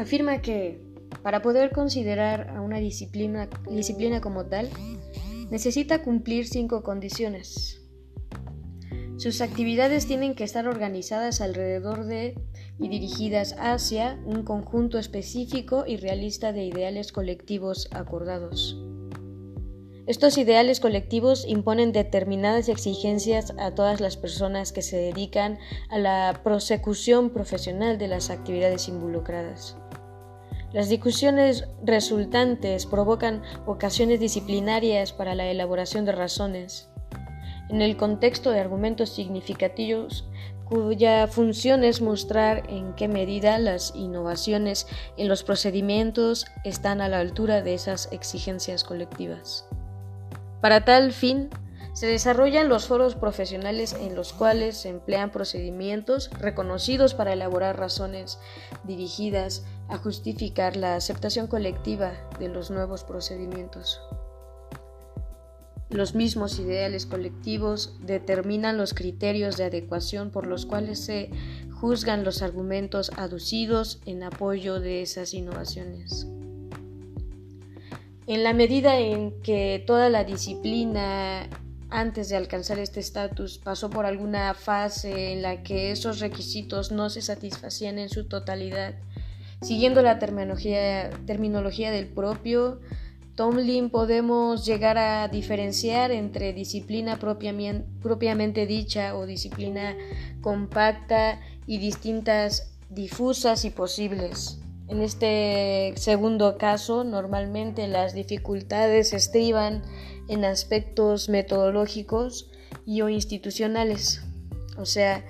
afirma que para poder considerar a una disciplina, disciplina como tal, necesita cumplir cinco condiciones. Sus actividades tienen que estar organizadas alrededor de y dirigidas hacia un conjunto específico y realista de ideales colectivos acordados. Estos ideales colectivos imponen determinadas exigencias a todas las personas que se dedican a la prosecución profesional de las actividades involucradas. Las discusiones resultantes provocan ocasiones disciplinarias para la elaboración de razones. En el contexto de argumentos significativos, cuya función es mostrar en qué medida las innovaciones en los procedimientos están a la altura de esas exigencias colectivas. Para tal fin, se desarrollan los foros profesionales en los cuales se emplean procedimientos reconocidos para elaborar razones dirigidas a justificar la aceptación colectiva de los nuevos procedimientos. Los mismos ideales colectivos determinan los criterios de adecuación por los cuales se juzgan los argumentos aducidos en apoyo de esas innovaciones. En la medida en que toda la disciplina antes de alcanzar este estatus pasó por alguna fase en la que esos requisitos no se satisfacían en su totalidad, siguiendo la terminología, del propio Tomlin podemos llegar a diferenciar entre disciplina propiamente dicha o disciplina compacta y distintas difusas y posibles. En este segundo caso, normalmente las dificultades estriban en aspectos metodológicos y o institucionales. O sea,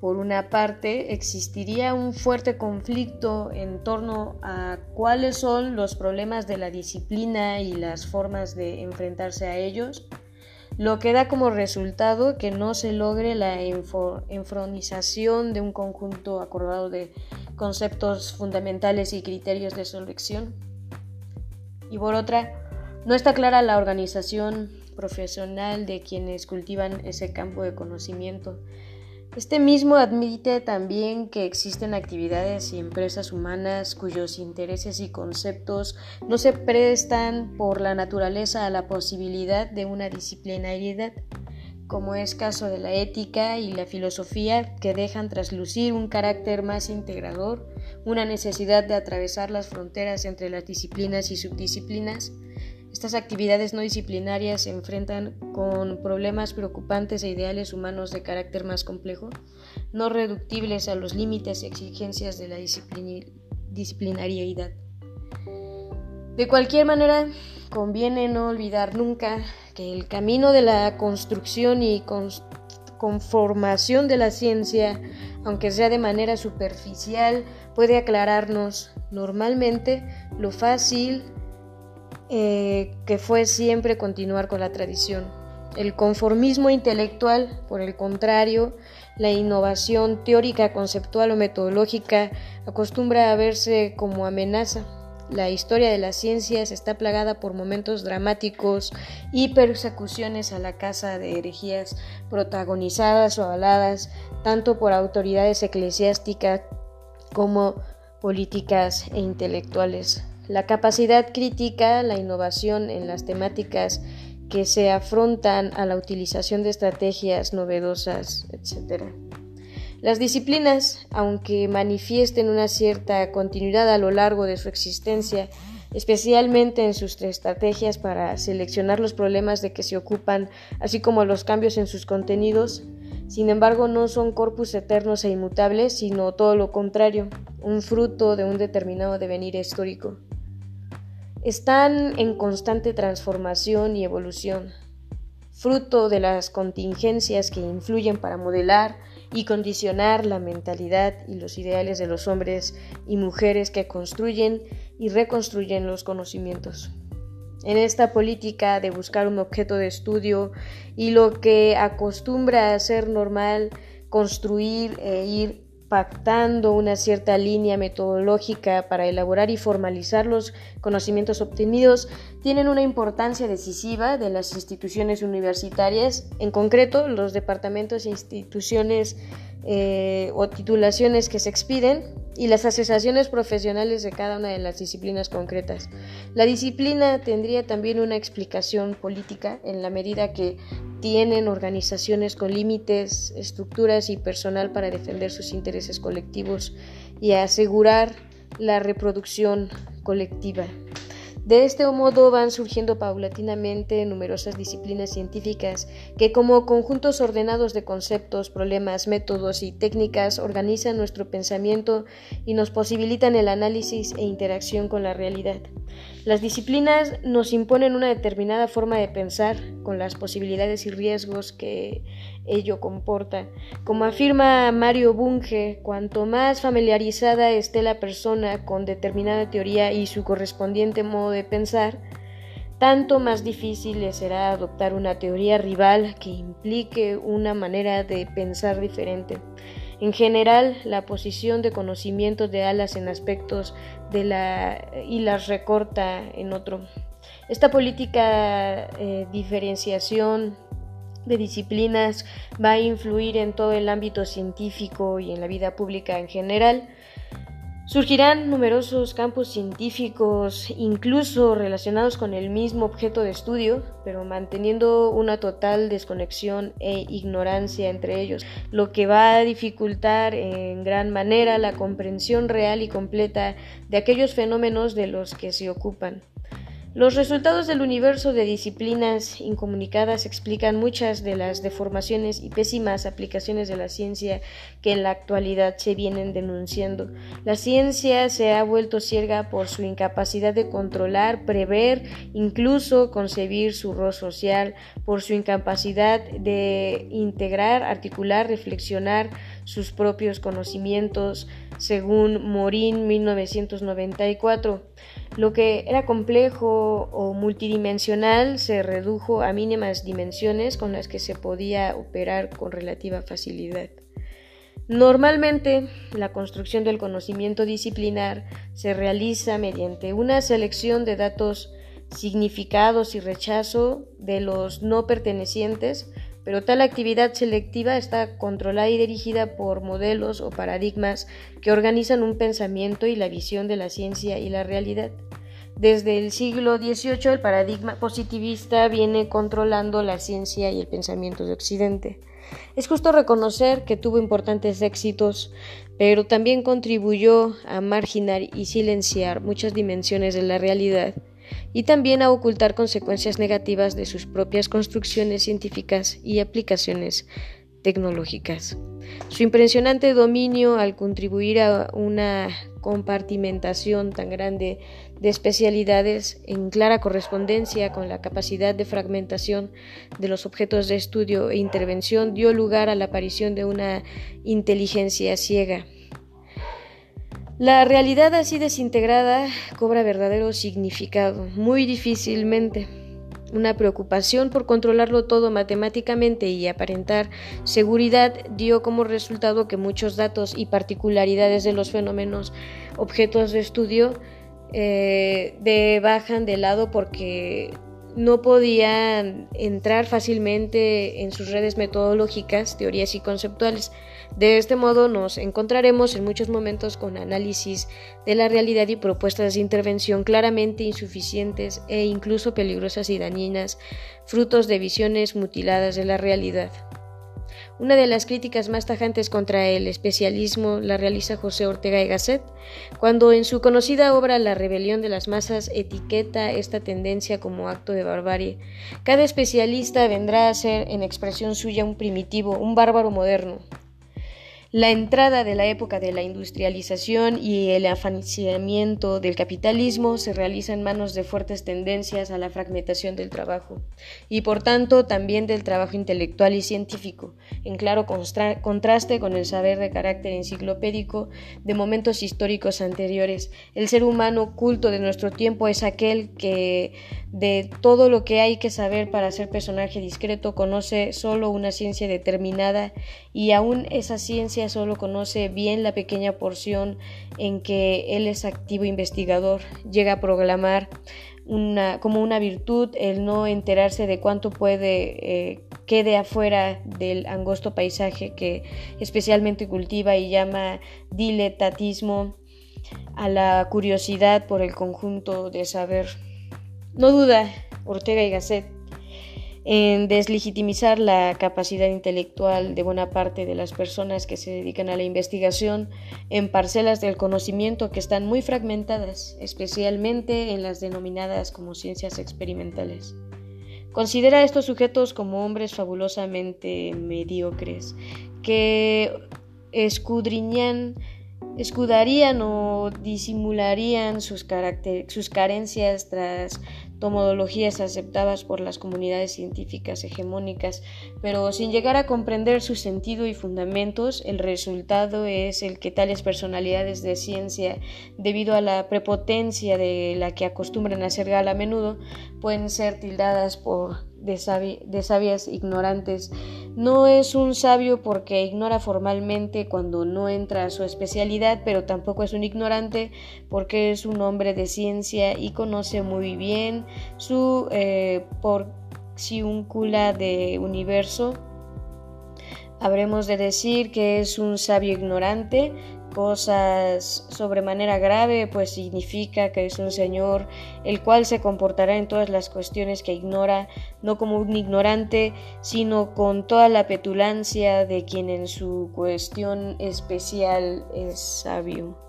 por una parte, existiría un fuerte conflicto en torno a cuáles son los problemas de la disciplina y las formas de enfrentarse a ellos, lo que da como resultado que no se logre la enfronización de un conjunto acordado de conceptos fundamentales y criterios de selección. Y por otra, no está clara la organización profesional de quienes cultivan ese campo de conocimiento este mismo admite también que existen actividades y empresas humanas cuyos intereses y conceptos no se prestan por la naturaleza a la posibilidad de una disciplinariedad, como es caso de la ética y la filosofía, que dejan traslucir un carácter más integrador, una necesidad de atravesar las fronteras entre las disciplinas y subdisciplinas, estas actividades no disciplinarias se enfrentan con problemas preocupantes e ideales humanos de carácter más complejo, no reductibles a los límites y exigencias de la disciplinariedad. De cualquier manera, conviene no olvidar nunca el camino de la construcción y conformación de la ciencia, aunque sea de manera superficial, puede aclararnos normalmente lo fácil eh, que fue siempre continuar con la tradición. El conformismo intelectual, por el contrario, la innovación teórica, conceptual o metodológica acostumbra a verse como amenaza. La historia de las ciencias está plagada por momentos dramáticos y persecuciones a la casa de herejías protagonizadas o avaladas tanto por autoridades eclesiásticas como políticas e intelectuales. La capacidad crítica, la innovación en las temáticas que se afrontan a la utilización de estrategias novedosas, etc. Las disciplinas, aunque manifiesten una cierta continuidad a lo largo de su existencia, especialmente en sus estrategias para seleccionar los problemas de que se ocupan, así como los cambios en sus contenidos, sin embargo no son corpus eternos e inmutables, sino todo lo contrario, un fruto de un determinado devenir histórico. Están en constante transformación y evolución, fruto de las contingencias que influyen para modelar y condicionar la mentalidad y los ideales de los hombres y mujeres que construyen y reconstruyen los conocimientos. En esta política de buscar un objeto de estudio y lo que acostumbra a ser normal construir e ir pactando una cierta línea metodológica para elaborar y formalizar los conocimientos obtenidos, tienen una importancia decisiva de las instituciones universitarias, en concreto los departamentos e instituciones eh, o titulaciones que se expiden y las asociaciones profesionales de cada una de las disciplinas concretas. La disciplina tendría también una explicación política en la medida que tienen organizaciones con límites, estructuras y personal para defender sus intereses colectivos y asegurar la reproducción colectiva. De este modo van surgiendo paulatinamente numerosas disciplinas científicas que como conjuntos ordenados de conceptos, problemas, métodos y técnicas organizan nuestro pensamiento y nos posibilitan el análisis e interacción con la realidad. Las disciplinas nos imponen una determinada forma de pensar con las posibilidades y riesgos que ello comporta. Como afirma Mario Bunge, cuanto más familiarizada esté la persona con determinada teoría y su correspondiente modo de pensar, tanto más difícil le será adoptar una teoría rival que implique una manera de pensar diferente. En general, la posición de conocimiento de alas en aspectos de la y las recorta en otro. Esta política eh, diferenciación de disciplinas va a influir en todo el ámbito científico y en la vida pública en general. Surgirán numerosos campos científicos, incluso relacionados con el mismo objeto de estudio, pero manteniendo una total desconexión e ignorancia entre ellos, lo que va a dificultar en gran manera la comprensión real y completa de aquellos fenómenos de los que se ocupan. Los resultados del universo de disciplinas incomunicadas explican muchas de las deformaciones y pésimas aplicaciones de la ciencia que en la actualidad se vienen denunciando. La ciencia se ha vuelto ciega por su incapacidad de controlar, prever, incluso concebir su rol social, por su incapacidad de integrar, articular, reflexionar sus propios conocimientos, según Morin 1994. Lo que era complejo o multidimensional se redujo a mínimas dimensiones con las que se podía operar con relativa facilidad. Normalmente, la construcción del conocimiento disciplinar se realiza mediante una selección de datos significados y rechazo de los no pertenecientes pero tal actividad selectiva está controlada y dirigida por modelos o paradigmas que organizan un pensamiento y la visión de la ciencia y la realidad. Desde el siglo XVIII el paradigma positivista viene controlando la ciencia y el pensamiento de Occidente. Es justo reconocer que tuvo importantes éxitos, pero también contribuyó a marginar y silenciar muchas dimensiones de la realidad y también a ocultar consecuencias negativas de sus propias construcciones científicas y aplicaciones tecnológicas. Su impresionante dominio al contribuir a una compartimentación tan grande de especialidades en clara correspondencia con la capacidad de fragmentación de los objetos de estudio e intervención dio lugar a la aparición de una inteligencia ciega la realidad así desintegrada cobra verdadero significado, muy difícilmente. Una preocupación por controlarlo todo matemáticamente y aparentar seguridad dio como resultado que muchos datos y particularidades de los fenómenos objetos de estudio eh, de bajan de lado porque no podían entrar fácilmente en sus redes metodológicas, teorías y conceptuales. De este modo nos encontraremos en muchos momentos con análisis de la realidad y propuestas de intervención claramente insuficientes e incluso peligrosas y dañinas, frutos de visiones mutiladas de la realidad. Una de las críticas más tajantes contra el especialismo la realiza José Ortega y Gasset, cuando en su conocida obra La rebelión de las masas etiqueta esta tendencia como acto de barbarie. Cada especialista vendrá a ser en expresión suya un primitivo, un bárbaro moderno, la entrada de la época de la industrialización y el afaniciamiento del capitalismo se realiza en manos de fuertes tendencias a la fragmentación del trabajo y por tanto también del trabajo intelectual y científico, en claro contraste con el saber de carácter enciclopédico de momentos históricos anteriores. El ser humano culto de nuestro tiempo es aquel que de todo lo que hay que saber para ser personaje discreto conoce solo una ciencia determinada y aún esa ciencia solo conoce bien la pequeña porción en que él es activo investigador, llega a proclamar una, como una virtud el no enterarse de cuánto puede eh, quede afuera del angosto paisaje que especialmente cultiva y llama diletatismo a la curiosidad por el conjunto de saber. No duda Ortega y Gasset en deslegitimizar la capacidad intelectual de buena parte de las personas que se dedican a la investigación en parcelas del conocimiento que están muy fragmentadas, especialmente en las denominadas como ciencias experimentales. Considera a estos sujetos como hombres fabulosamente mediocres, que escudriñan escudarían o disimularían sus, sus carencias tras tomodologías aceptadas por las comunidades científicas hegemónicas, pero sin llegar a comprender su sentido y fundamentos, el resultado es el que tales personalidades de ciencia, debido a la prepotencia de la que acostumbran hacer gala a menudo, pueden ser tildadas por de, sabias ignorantes. No es un sabio porque ignora formalmente cuando no entra a su especialidad, pero tampoco es un ignorante porque es un hombre de ciencia y conoce muy bien su eh, porciúncula de universo. Habremos de decir que es un sabio ignorante cosas sobremanera grave, pues significa que es un Señor el cual se comportará en todas las cuestiones que ignora, no como un ignorante, sino con toda la petulancia de quien en su cuestión especial es sabio.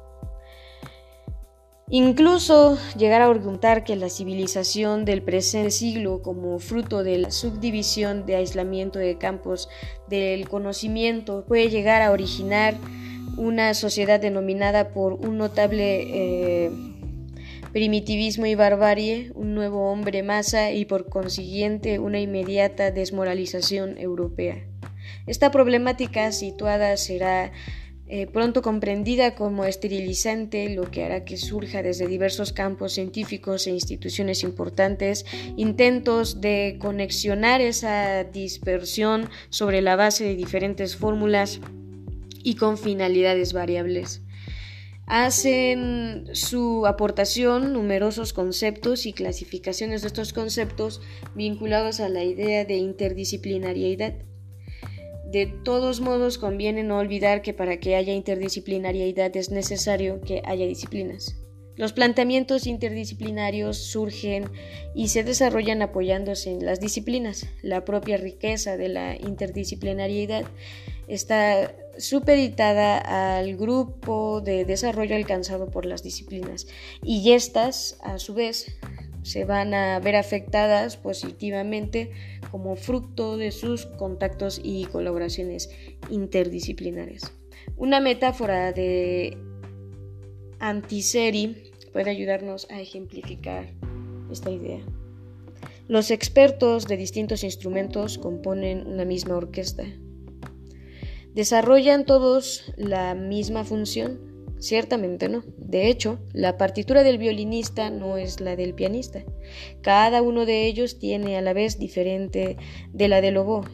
Incluso llegar a argumentar que la civilización del presente siglo, como fruto de la subdivisión de aislamiento de campos del conocimiento, puede llegar a originar una sociedad denominada por un notable eh, primitivismo y barbarie, un nuevo hombre masa y por consiguiente una inmediata desmoralización europea. Esta problemática situada será eh, pronto comprendida como esterilizante, lo que hará que surja desde diversos campos científicos e instituciones importantes intentos de conexionar esa dispersión sobre la base de diferentes fórmulas y con finalidades variables. Hacen su aportación numerosos conceptos y clasificaciones de estos conceptos vinculados a la idea de interdisciplinariedad. De todos modos, conviene no olvidar que para que haya interdisciplinariedad es necesario que haya disciplinas. Los planteamientos interdisciplinarios surgen y se desarrollan apoyándose en las disciplinas. La propia riqueza de la interdisciplinariedad está supeditada al grupo de desarrollo alcanzado por las disciplinas y estas a su vez se van a ver afectadas positivamente como fruto de sus contactos y colaboraciones interdisciplinarias. Una metáfora de Antiseri puede ayudarnos a ejemplificar esta idea. Los expertos de distintos instrumentos componen una misma orquesta. ¿Desarrollan todos la misma función? Ciertamente no. De hecho, la partitura del violinista no es la del pianista. Cada uno de ellos tiene a la vez diferente de la del oboe.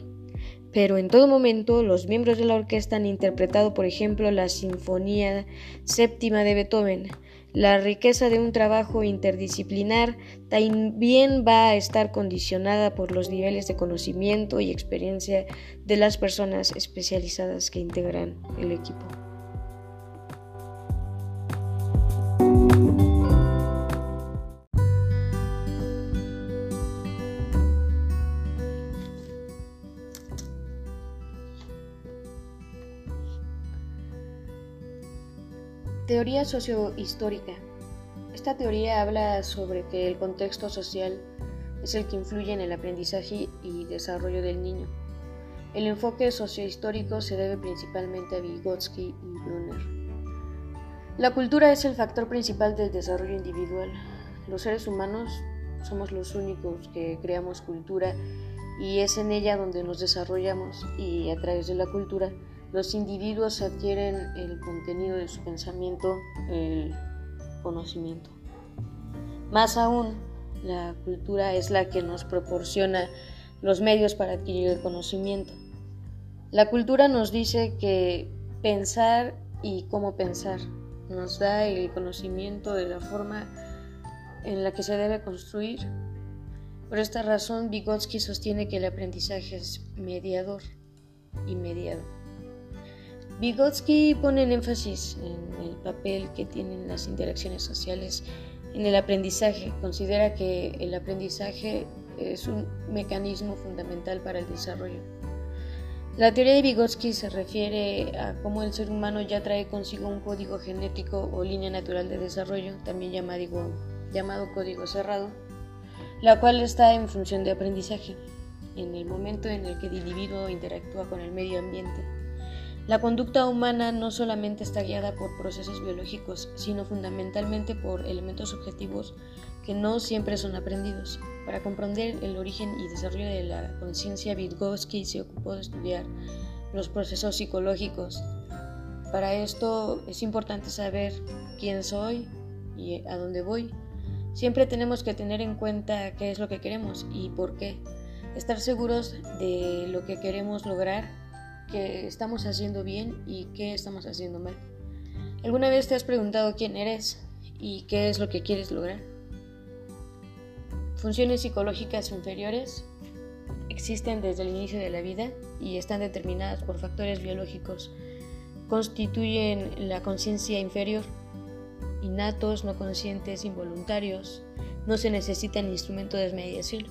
Pero en todo momento los miembros de la orquesta han interpretado, por ejemplo, la Sinfonía Séptima de Beethoven, la riqueza de un trabajo interdisciplinar también va a estar condicionada por los niveles de conocimiento y experiencia de las personas especializadas que integran el equipo. Teoría sociohistórica. Esta teoría habla sobre que el contexto social es el que influye en el aprendizaje y desarrollo del niño. El enfoque sociohistórico se debe principalmente a Vygotsky y Brunner. La cultura es el factor principal del desarrollo individual. Los seres humanos somos los únicos que creamos cultura y es en ella donde nos desarrollamos y a través de la cultura los individuos adquieren el contenido de su pensamiento, el conocimiento. Más aún, la cultura es la que nos proporciona los medios para adquirir el conocimiento. La cultura nos dice que pensar y cómo pensar nos da el conocimiento de la forma en la que se debe construir Por esta razón, Vygotsky sostiene que el aprendizaje es mediador y mediado. Vygotsky pone énfasis en el papel que tienen las interacciones sociales en el aprendizaje. Considera que el aprendizaje es un mecanismo fundamental para el desarrollo. La teoría de Vygotsky se refiere a cómo el ser humano ya trae consigo un código genético o línea natural de desarrollo, también llamado, llamado código cerrado, la cual está en función de aprendizaje, en el momento en el que el individuo interactúa con el medio ambiente. La conducta humana no solamente está guiada por procesos biológicos, sino fundamentalmente por elementos objetivos que no siempre son aprendidos. Para comprender el origen y desarrollo de la conciencia, Vygotsky se ocupó de estudiar los procesos psicológicos. Para esto es importante saber quién soy y a dónde voy. Siempre tenemos que tener en cuenta qué es lo que queremos y por qué. Estar seguros de lo que queremos lograr qué estamos haciendo bien y qué estamos haciendo mal. ¿Alguna vez te has preguntado quién eres y qué es lo que quieres lograr? Funciones psicológicas inferiores existen desde el inicio de la vida y están determinadas por factores biológicos. Constituyen la conciencia inferior, innatos, no conscientes, involuntarios. No se necesitan instrumentos de mediación.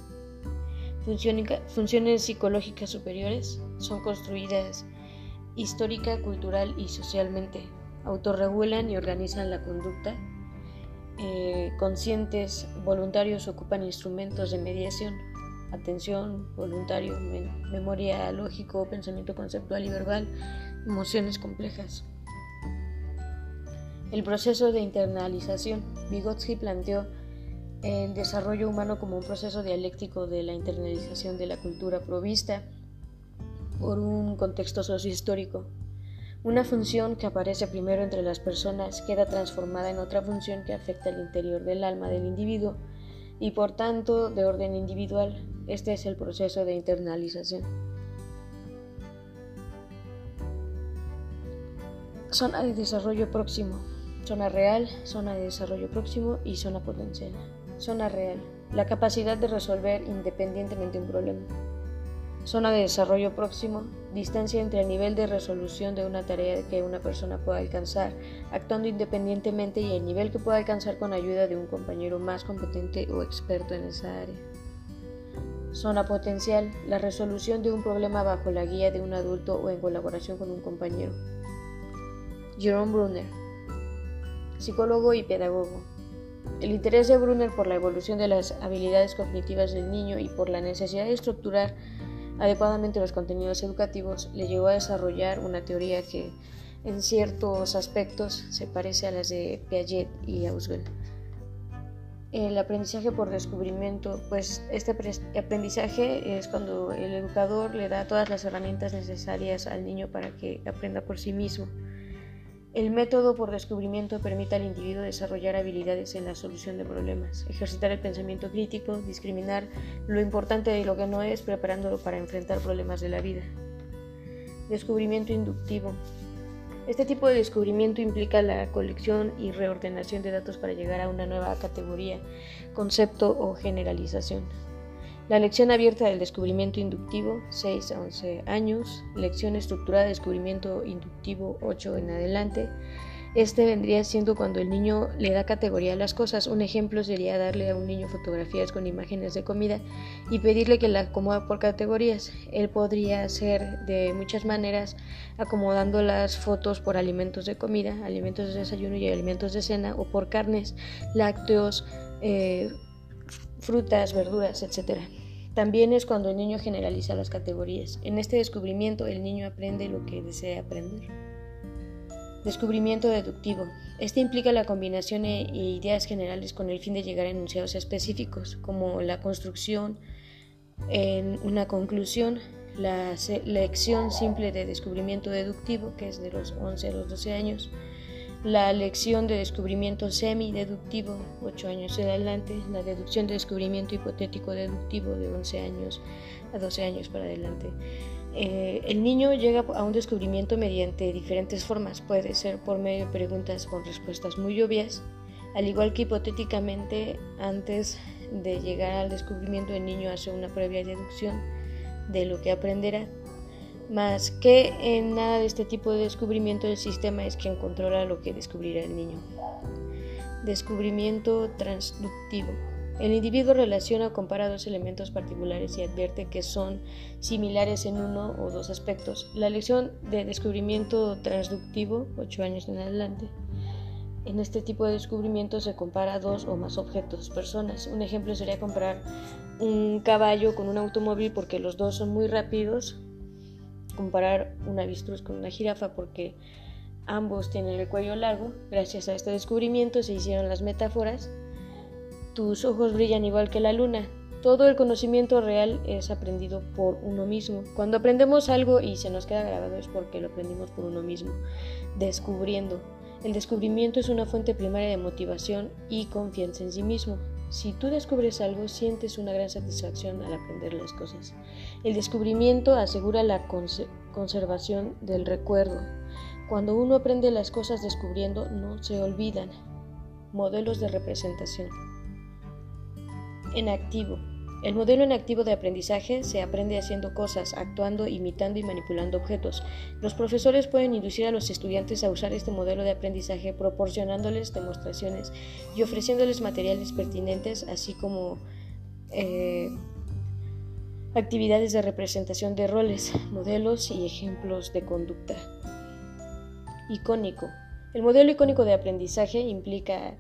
Funciones psicológicas superiores son construidas histórica, cultural y socialmente. Autorregulan y organizan la conducta. Eh, conscientes, voluntarios ocupan instrumentos de mediación, atención, voluntario, memoria lógico, pensamiento conceptual y verbal, emociones complejas. El proceso de internalización. Vygotsky planteó el desarrollo humano como un proceso dialéctico de la internalización de la cultura provista por un contexto sociohistórico. Una función que aparece primero entre las personas queda transformada en otra función que afecta al interior del alma del individuo y por tanto de orden individual. Este es el proceso de internalización. Zona de desarrollo próximo, zona real, zona de desarrollo próximo y zona potencial. Zona real. La capacidad de resolver independientemente un problema. Zona de desarrollo próximo. Distancia entre el nivel de resolución de una tarea que una persona pueda alcanzar actuando independientemente y el nivel que pueda alcanzar con ayuda de un compañero más competente o experto en esa área. Zona potencial. La resolución de un problema bajo la guía de un adulto o en colaboración con un compañero. Jerome Brunner. Psicólogo y pedagogo. El interés de Brunner por la evolución de las habilidades cognitivas del niño y por la necesidad de estructurar adecuadamente los contenidos educativos le llevó a desarrollar una teoría que en ciertos aspectos se parece a las de Piaget y Auswell. El aprendizaje por descubrimiento, pues este aprendizaje es cuando el educador le da todas las herramientas necesarias al niño para que aprenda por sí mismo. El método por descubrimiento permite al individuo desarrollar habilidades en la solución de problemas, ejercitar el pensamiento crítico, discriminar lo importante de lo que no es, preparándolo para enfrentar problemas de la vida. Descubrimiento inductivo. Este tipo de descubrimiento implica la colección y reordenación de datos para llegar a una nueva categoría, concepto o generalización. La lección abierta del descubrimiento inductivo, 6 a 11 años. Lección estructurada de descubrimiento inductivo, 8 en adelante. Este vendría siendo cuando el niño le da categoría a las cosas. Un ejemplo sería darle a un niño fotografías con imágenes de comida y pedirle que la acomoda por categorías. Él podría hacer de muchas maneras, acomodando las fotos por alimentos de comida, alimentos de desayuno y alimentos de cena, o por carnes, lácteos, eh, frutas, verduras, etc. También es cuando el niño generaliza las categorías. En este descubrimiento el niño aprende lo que desea aprender. Descubrimiento deductivo. Este implica la combinación de ideas generales con el fin de llegar a enunciados específicos, como la construcción en una conclusión, la lección simple de descubrimiento deductivo, que es de los 11 a los 12 años, la lección de descubrimiento semi-deductivo, 8 años en adelante, la deducción de descubrimiento hipotético deductivo de 11 años a 12 años para adelante. Eh, el niño llega a un descubrimiento mediante diferentes formas, puede ser por medio de preguntas con respuestas muy obvias, al igual que hipotéticamente antes de llegar al descubrimiento, el niño hace una previa deducción de lo que aprenderá. Más que en nada de este tipo de descubrimiento el sistema es quien controla lo que descubrirá el niño. Descubrimiento transductivo. El individuo relaciona o compara dos elementos particulares y advierte que son similares en uno o dos aspectos. La lección de descubrimiento transductivo, ocho años en adelante. En este tipo de descubrimiento se compara dos o más objetos, personas. Un ejemplo sería comparar un caballo con un automóvil porque los dos son muy rápidos. Comparar un avestruz con una jirafa porque ambos tienen el cuello largo. Gracias a este descubrimiento se hicieron las metáforas tus ojos brillan igual que la luna. Todo el conocimiento real es aprendido por uno mismo. Cuando aprendemos algo y se nos queda grabado es porque lo aprendimos por uno mismo, descubriendo. El descubrimiento es una fuente primaria de motivación y confianza en sí mismo. Si tú descubres algo, sientes una gran satisfacción al aprender las cosas. El descubrimiento asegura la conservación del recuerdo. Cuando uno aprende las cosas descubriendo, no se olvidan. Modelos de representación. En activo. El modelo en activo de aprendizaje se aprende haciendo cosas, actuando, imitando y manipulando objetos. Los profesores pueden inducir a los estudiantes a usar este modelo de aprendizaje proporcionándoles demostraciones y ofreciéndoles materiales pertinentes, así como eh, actividades de representación de roles, modelos y ejemplos de conducta. Icónico. El modelo icónico de aprendizaje implica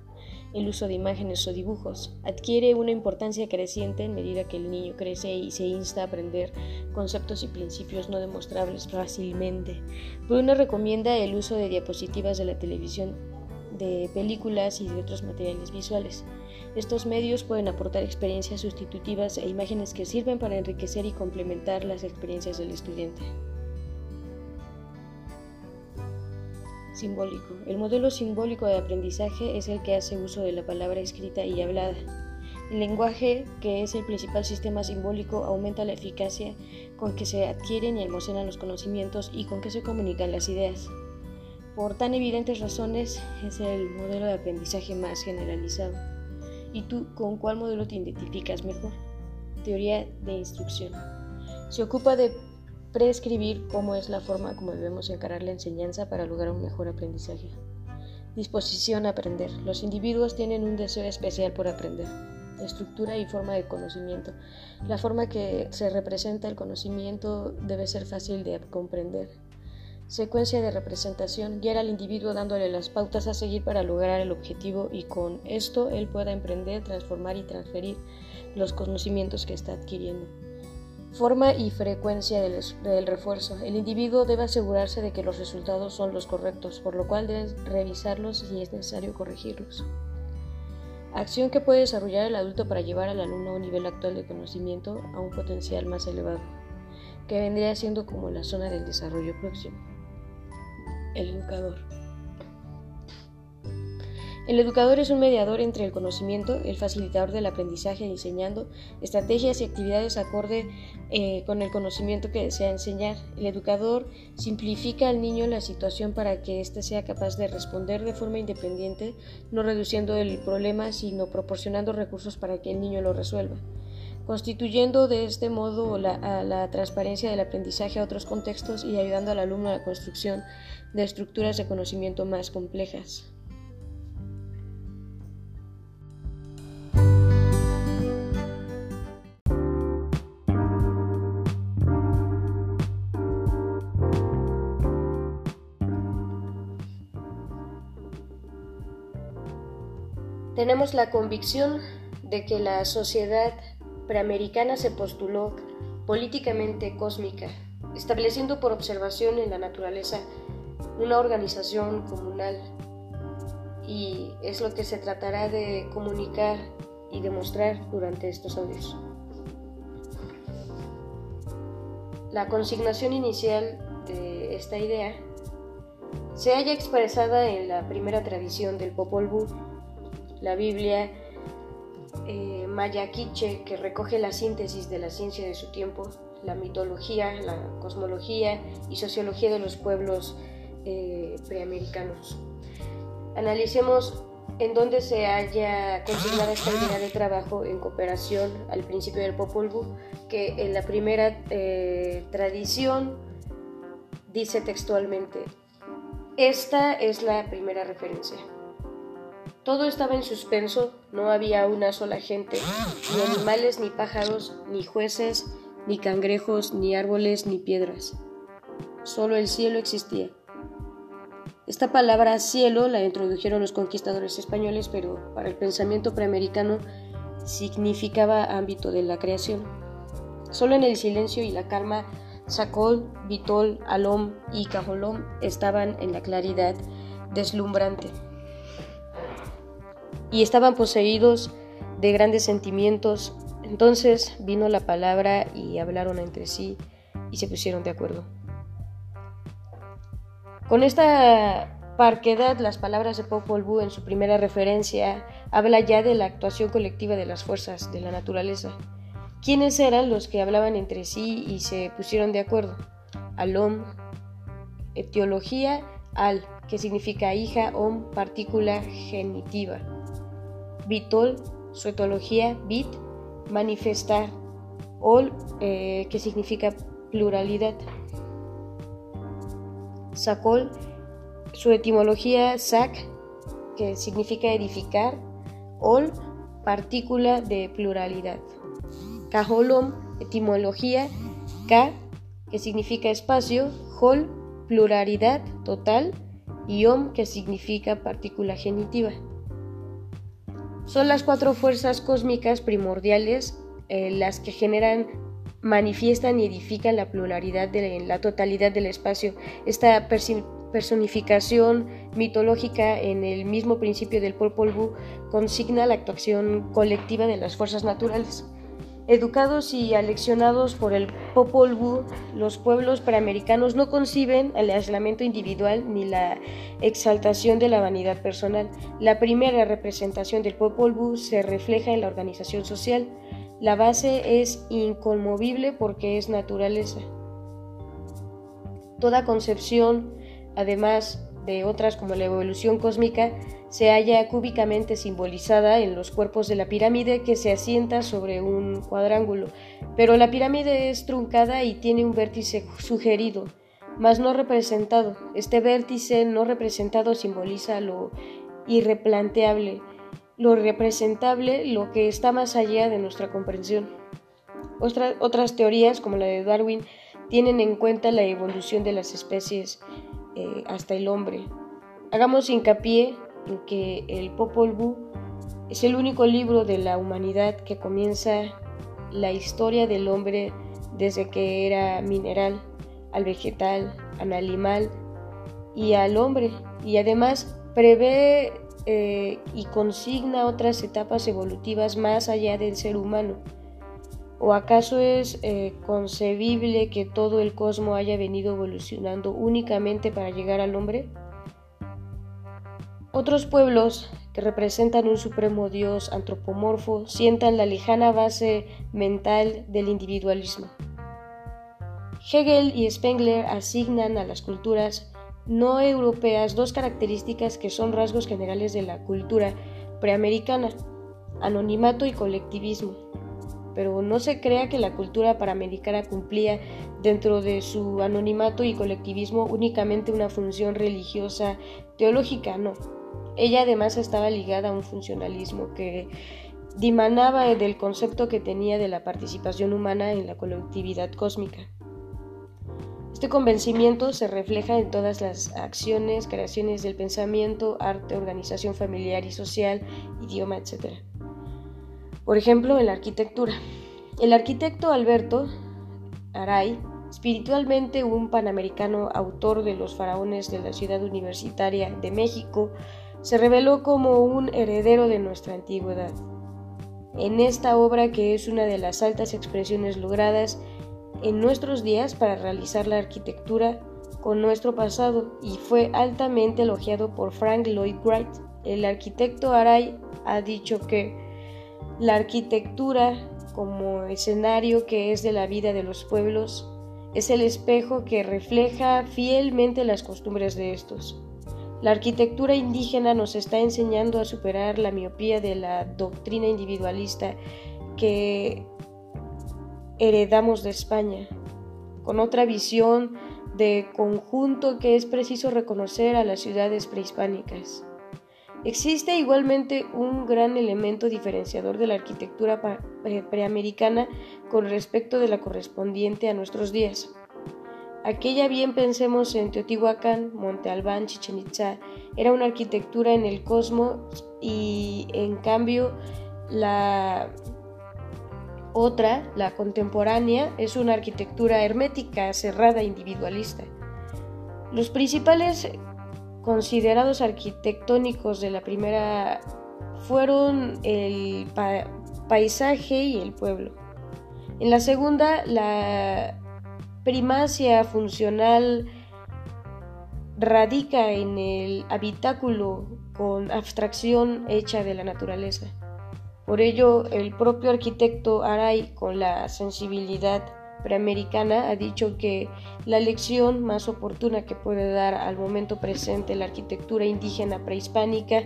el uso de imágenes o dibujos. Adquiere una importancia creciente en medida que el niño crece y se insta a aprender conceptos y principios no demostrables fácilmente. Bruno recomienda el uso de diapositivas de la televisión, de películas y de otros materiales visuales. Estos medios pueden aportar experiencias sustitutivas e imágenes que sirven para enriquecer y complementar las experiencias del estudiante. Simbólico. El modelo simbólico de aprendizaje es el que hace uso de la palabra escrita y hablada. El lenguaje, que es el principal sistema simbólico, aumenta la eficacia con que se adquieren y almacenan los conocimientos y con que se comunican las ideas. Por tan evidentes razones, es el modelo de aprendizaje más generalizado. ¿Y tú con cuál modelo te identificas mejor? Teoría de instrucción. Se ocupa de Prescribir cómo es la forma como debemos encarar la enseñanza para lograr un mejor aprendizaje. Disposición a aprender. Los individuos tienen un deseo especial por aprender. Estructura y forma de conocimiento. La forma que se representa el conocimiento debe ser fácil de comprender. Secuencia de representación. Guiar al individuo dándole las pautas a seguir para lograr el objetivo y con esto él pueda emprender, transformar y transferir los conocimientos que está adquiriendo. Forma y frecuencia del, refuerzo. El individuo debe asegurarse de que los resultados son los correctos, por lo cual debe revisarlos si es necesario corregirlos. Acción que puede desarrollar el adulto para llevar al alumno a un nivel actual de conocimiento a un potencial más elevado, que vendría siendo como la zona del desarrollo próximo. El educador. El educador es un mediador entre el conocimiento, el facilitador del aprendizaje, diseñando estrategias y actividades acorde eh, con el conocimiento que desea enseñar. El educador simplifica al niño la situación para que éste sea capaz de responder de forma independiente, no reduciendo el problema, sino proporcionando recursos para que el niño lo resuelva constituyendo de este modo la, transparencia del aprendizaje a otros contextos y ayudando al alumno a la construcción de estructuras de conocimiento más complejas. Tenemos la convicción de que la sociedad preamericana se postuló políticamente cósmica, estableciendo por observación en la naturaleza una organización comunal y es lo que se tratará de comunicar y demostrar durante estos audios. La consignación inicial de esta idea se halla expresada en la primera tradición del Popol Vuh la Biblia eh, maya quiche que recoge la síntesis de la ciencia de su tiempo, la mitología, la cosmología y sociología de los pueblos eh, preamericanos. Analicemos en donde se haya consignada esta idea de trabajo en cooperación al principio del Popol Vuh, que en la primera eh, tradición dice textualmente, esta es la primera referencia. Todo estaba en suspenso, no había una sola gente, ni animales, ni pájaros, ni jueces, ni cangrejos, ni árboles, ni piedras. Solo el cielo existía. Esta palabra cielo la introdujeron los conquistadores españoles, pero para el pensamiento preamericano significaba ámbito de la creación. Solo en el silencio y la calma, Sacol, Vitol, Alom y Cajolom estaban en la claridad deslumbrante. Y estaban poseídos de grandes sentimientos. Entonces vino la palabra y hablaron entre sí y se pusieron de acuerdo. Con esta parquedad, las palabras de Popol Vuh en su primera referencia habla ya de la actuación colectiva de las fuerzas de la naturaleza. ¿Quiénes eran los que hablaban entre sí y se pusieron de acuerdo? Alom, etiología al, que significa hija, om, partícula genitiva. Bitol, su etiología, bit, manifestar, ol, eh, que significa pluralidad. Sacol, su etimología sac, que significa edificar, ol, partícula de pluralidad. Cajolom, etimología K, que significa espacio, hol, pluralidad total, y om, que significa partícula genitiva. Son las cuatro fuerzas cósmicas primordiales eh, las que generan manifiestan y edifican la pluralidad de la totalidad del espacio. Esta personificación mitológica en el mismo principio del Popol Vuh consigna la actuación colectiva de las fuerzas naturales. Educados y aleccionados por el Popol Vuh, los pueblos preamericanos no conciben el aislamiento individual ni la exaltación de la vanidad personal. La primera representación del Popol Vuh se refleja en la organización social. La base es inconmovible porque es naturaleza. Toda concepción, además de otras como la evolución cósmica, se halla cúbicamente simbolizada en los cuerpos de la pirámide que se asienta sobre un cuadrángulo, pero la pirámide es truncada y tiene un vértice sugerido, mas no representado. Este vértice no representado simboliza lo irreplanteable, lo representable, lo que está más allá de nuestra comprensión. otras teorías, como la de Darwin, tienen en cuenta la evolución de las especies eh, hasta el hombre. Hagamos hincapié en que el Popol Vuh es el único libro de la humanidad que comienza la historia del hombre desde que era mineral, al vegetal, al animal y al hombre, y además prevé eh, y consigna otras etapas evolutivas más allá del ser humano. ¿O acaso es eh, concebible que todo el cosmos haya venido evolucionando únicamente para llegar al hombre? Otros pueblos que representan un supremo dios antropomorfo sientan la lejana base mental del individualismo. Hegel y Spengler asignan a las culturas no europeas dos características que son rasgos generales de la cultura preamericana, anonimato y colectivismo. Pero no se crea que la cultura paramericana cumplía dentro de su anonimato y colectivismo únicamente una función religiosa teológica, no. Ella además estaba ligada a un funcionalismo que dimanaba del concepto que tenía de la participación humana en la colectividad cósmica. Este convencimiento se refleja en todas las acciones, creaciones del pensamiento, arte, organización familiar y social, idioma, etc. Por ejemplo, en la arquitectura. El arquitecto Alberto Aray, espiritualmente un panamericano autor de los faraones de la ciudad universitaria de México, se reveló como un heredero de nuestra antigüedad. En esta obra, que es una de las altas expresiones logradas en nuestros días para realizar la arquitectura con nuestro pasado y fue altamente elogiado por Frank Lloyd Wright. El arquitecto Aray ha dicho que la arquitectura como escenario que es de la vida de los pueblos es el espejo que refleja fielmente las costumbres de estos. La arquitectura indígena nos está enseñando a superar la miopía de la doctrina individualista que heredamos de España, con otra visión de conjunto que es preciso reconocer a las ciudades prehispánicas. Existe igualmente un gran elemento diferenciador de la arquitectura preamericana con respecto de la correspondiente a nuestros días. Aquella bien pensemos en Teotihuacán, Monte Albán, Chichen Itza, era una arquitectura en el cosmos y en cambio la otra, la contemporánea, es una arquitectura hermética, cerrada, individualista. Los principales considerados arquitectónicos de la primera fueron el paisaje y el pueblo. En la segunda, la primacia funcional radica en el habitáculo con abstracción hecha de la naturaleza. Por ello, el propio arquitecto Aray, con la sensibilidad preamericana, ha dicho que la lección más oportuna que puede dar al momento presente la arquitectura indígena prehispánica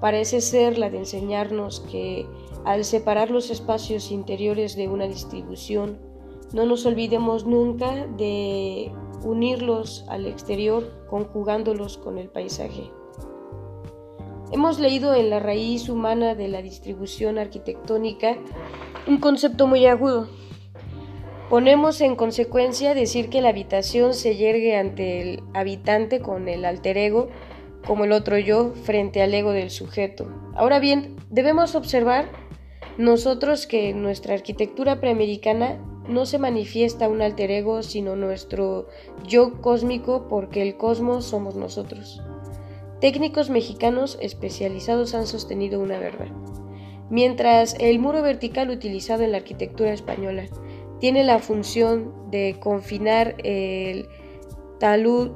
parece ser la de enseñarnos que al separar los espacios interiores de una distribución, no nos olvidemos nunca de unirlos al exterior conjugándolos con el paisaje. Hemos leído en la raíz humana de la distribución arquitectónica un concepto muy agudo. Ponemos en consecuencia decir que la habitación se yergue ante el habitante con el alter ego como el otro yo frente al ego del sujeto. Ahora bien, debemos observar nosotros que nuestra arquitectura preamericana no se manifiesta un alter ego sino nuestro yo cósmico porque el cosmos somos nosotros. Técnicos mexicanos especializados han sostenido una verdad. Mientras el muro vertical utilizado en la arquitectura española tiene la función de confinar el talud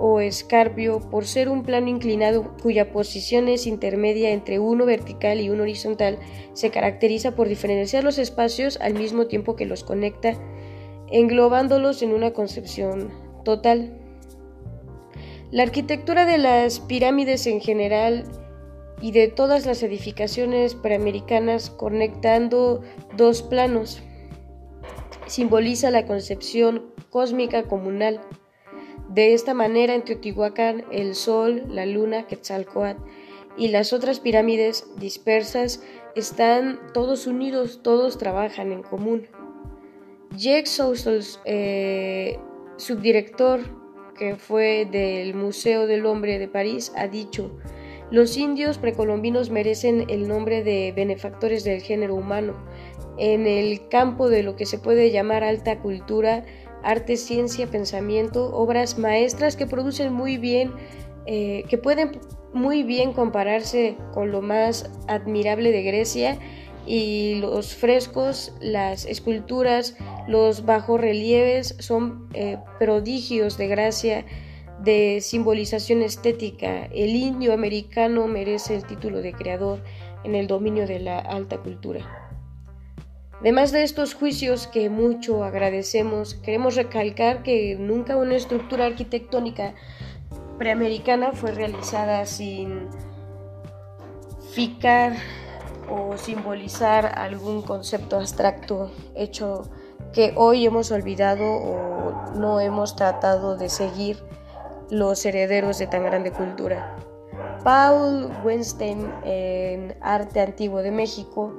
o escarpio por ser un plano inclinado cuya posición es intermedia entre uno vertical y uno horizontal, se caracteriza por diferenciar los espacios al mismo tiempo que los conecta, englobándolos en una concepción total. La arquitectura de las pirámides en general y de todas las edificaciones preamericanas conectando dos planos simboliza la concepción cósmica comunal. De esta manera, en Teotihuacán, el Sol, la Luna, Quetzalcoatl y las otras pirámides dispersas están todos unidos, todos trabajan en común. Jake Soustel, eh, subdirector que fue del Museo del Hombre de París, ha dicho, los indios precolombinos merecen el nombre de benefactores del género humano en el campo de lo que se puede llamar alta cultura, arte, ciencia, pensamiento, obras maestras que producen muy bien, eh, que pueden muy bien compararse con lo más admirable de Grecia y los frescos, las esculturas, los bajorrelieves son eh, prodigios de gracia, de simbolización estética. El indio americano merece el título de creador en el dominio de la alta cultura. Además de estos juicios que mucho agradecemos, queremos recalcar que nunca una estructura arquitectónica preamericana fue realizada sin ficar o simbolizar algún concepto abstracto hecho que hoy hemos olvidado o no hemos tratado de seguir los herederos de tan grande cultura. Paul Weinstein en Arte Antiguo de México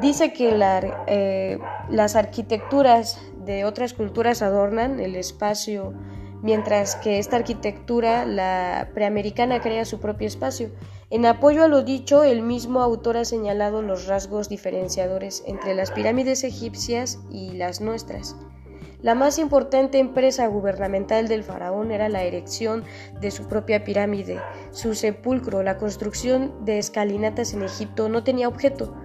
dice que eh, las arquitecturas de otras culturas adornan el espacio, mientras que esta arquitectura, la preamericana, crea su propio espacio. En apoyo a lo dicho, el mismo autor ha señalado los rasgos diferenciadores entre las pirámides egipcias y las nuestras. La más importante empresa gubernamental del faraón era la erección de su propia pirámide. Su sepulcro, la construcción de escalinatas en Egipto, no tenía objeto.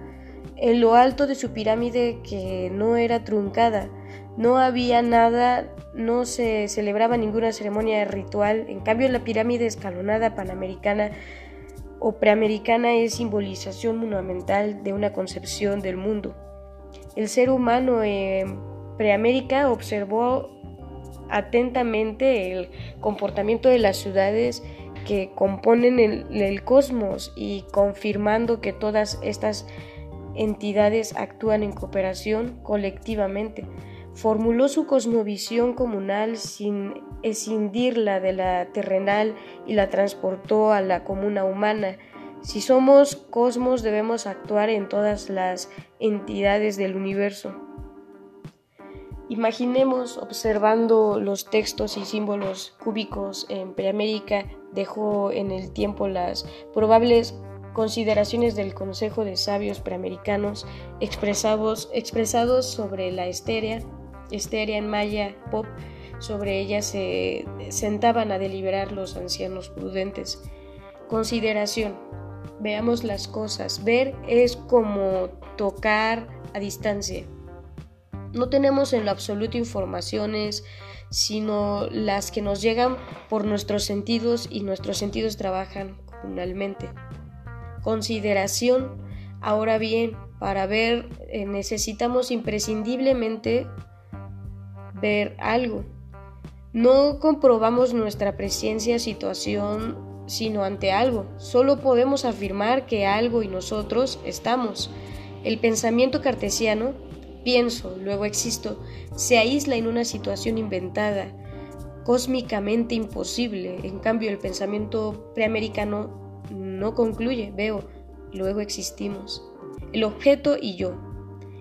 En lo alto de su pirámide, que no era truncada, no había nada, no se celebraba ninguna ceremonia ritual. En cambio, la pirámide escalonada panamericana o preamericana es simbolización monumental de una concepción del mundo. El ser humano en preamérica observó atentamente el comportamiento de las ciudades que componen el, cosmos y confirmando que todas estas entidades actúan en cooperación colectivamente. Formuló su cosmovisión comunal sin escindirla de la terrenal y la transportó a la comuna humana. Si somos cosmos debemos actuar en todas las entidades del universo. Imaginemos observando los textos y símbolos cúbicos en Preamérica, dejó en el tiempo las probables consideraciones del Consejo de Sabios Preamericanos expresados, sobre la estérea, estérea en maya pop, sobre ella se sentaban a deliberar los ancianos prudentes. Consideración. Veamos las cosas. Ver es como tocar a distancia. No tenemos en lo absoluto informaciones, sino las que nos llegan por nuestros sentidos y nuestros sentidos trabajan comunalmente. Consideración. Ahora bien, para ver eh, necesitamos imprescindiblemente ver algo. No comprobamos nuestra presencia, situación, sino ante algo. Solo podemos afirmar que algo y nosotros estamos. El pensamiento cartesiano pienso, luego existo, se aísla en una situación inventada, cósmicamente imposible. En cambio, el pensamiento preamericano no concluye, veo, luego existimos. El objeto y yo.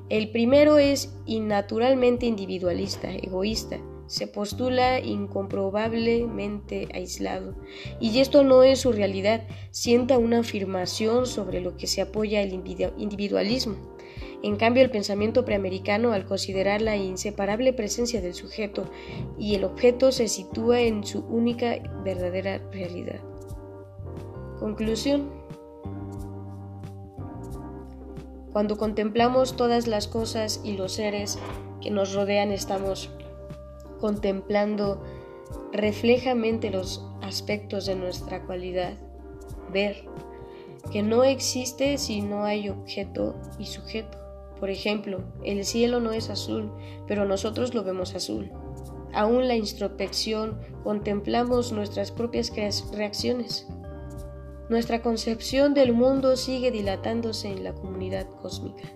El primero es innaturalmente individualista, egoísta, se postula incomprobablemente aislado, y esto no es su realidad, sienta una afirmación sobre lo que se apoya el individualismo. En cambio, el pensamiento preamericano, al considerar la inseparable presencia del sujeto y el objeto, se sitúa en su única verdadera realidad. Conclusión. Cuando contemplamos todas las cosas y los seres que nos rodean, estamos contemplando reflejamente los aspectos de nuestra cualidad, ver, que no existe si no hay objeto y sujeto. Por ejemplo, el cielo no es azul, pero nosotros lo vemos azul. Aún la introspección contemplamos nuestras propias reacciones. Nuestra concepción del mundo sigue dilatándose en la comunidad cósmica.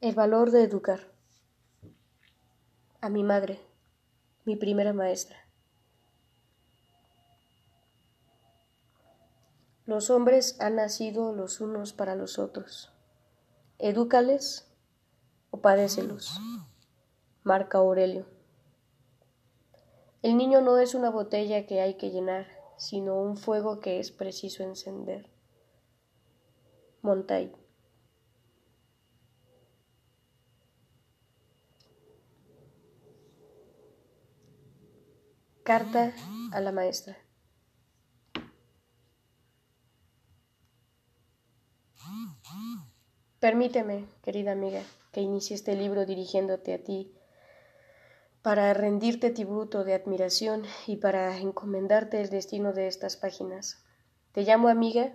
El valor de educar. A mi madre, mi primera maestra. Los hombres han nacido los unos para los otros. Edúcales o padécelos. Marca Aurelio. El niño no es una botella que hay que llenar, sino un fuego que es preciso encender. Montaigne. Carta a la maestra. Permíteme, querida amiga, que inicie este libro dirigiéndote a ti para rendirte tributo de admiración y para encomendarte el destino de estas páginas. Te llamo amiga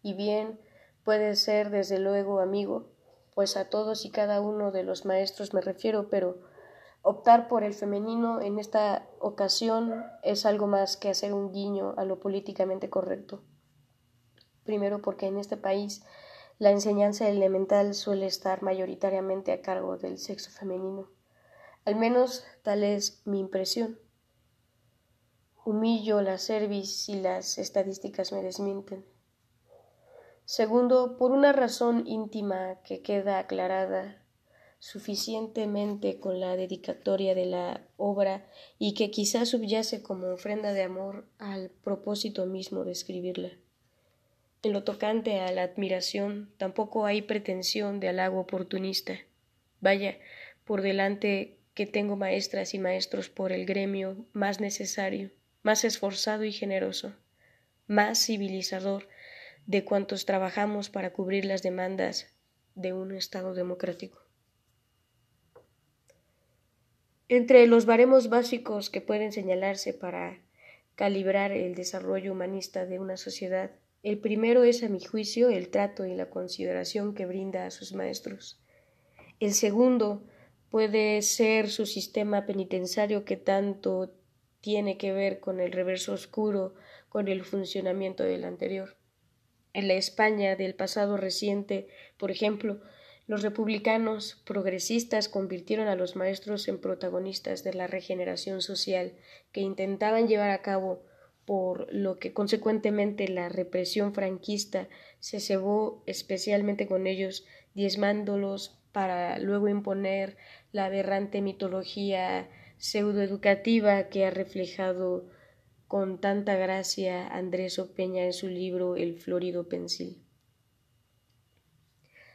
y bien puedes ser desde luego amigo, pues a todos y cada uno de los maestros me refiero, pero optar por el femenino en esta ocasión es algo más que hacer un guiño a lo políticamente correcto. Primero porque en este país la enseñanza elemental suele estar mayoritariamente a cargo del sexo femenino. Al menos tal es mi impresión. Humillo la cerviz y las estadísticas me desmienten. Segundo, por una razón íntima que queda aclarada suficientemente con la dedicatoria de la obra y que quizá subyace como ofrenda de amor al propósito mismo de escribirla. En lo tocante a la admiración, tampoco hay pretensión de halago oportunista. Vaya, por delante que tengo maestras y maestros por el gremio más necesario, más esforzado y generoso, más civilizador de cuantos trabajamos para cubrir las demandas de un Estado democrático. Entre los baremos básicos que pueden señalarse para calibrar el desarrollo humanista de una sociedad el primero es, a mi juicio, el trato y la consideración que brinda a sus maestros. El segundo, puede ser su sistema penitenciario que tanto tiene que ver con el reverso oscuro, con el funcionamiento del anterior. En la España del pasado reciente, por ejemplo, los republicanos progresistas convirtieron a los maestros en protagonistas de la regeneración social que intentaban llevar a cabo, por lo que consecuentemente la represión franquista se cebó especialmente con ellos, diezmándolos para luego imponer la aberrante mitología pseudoeducativa que ha reflejado con tanta gracia Andrés Opeña en su libro El florido pensil.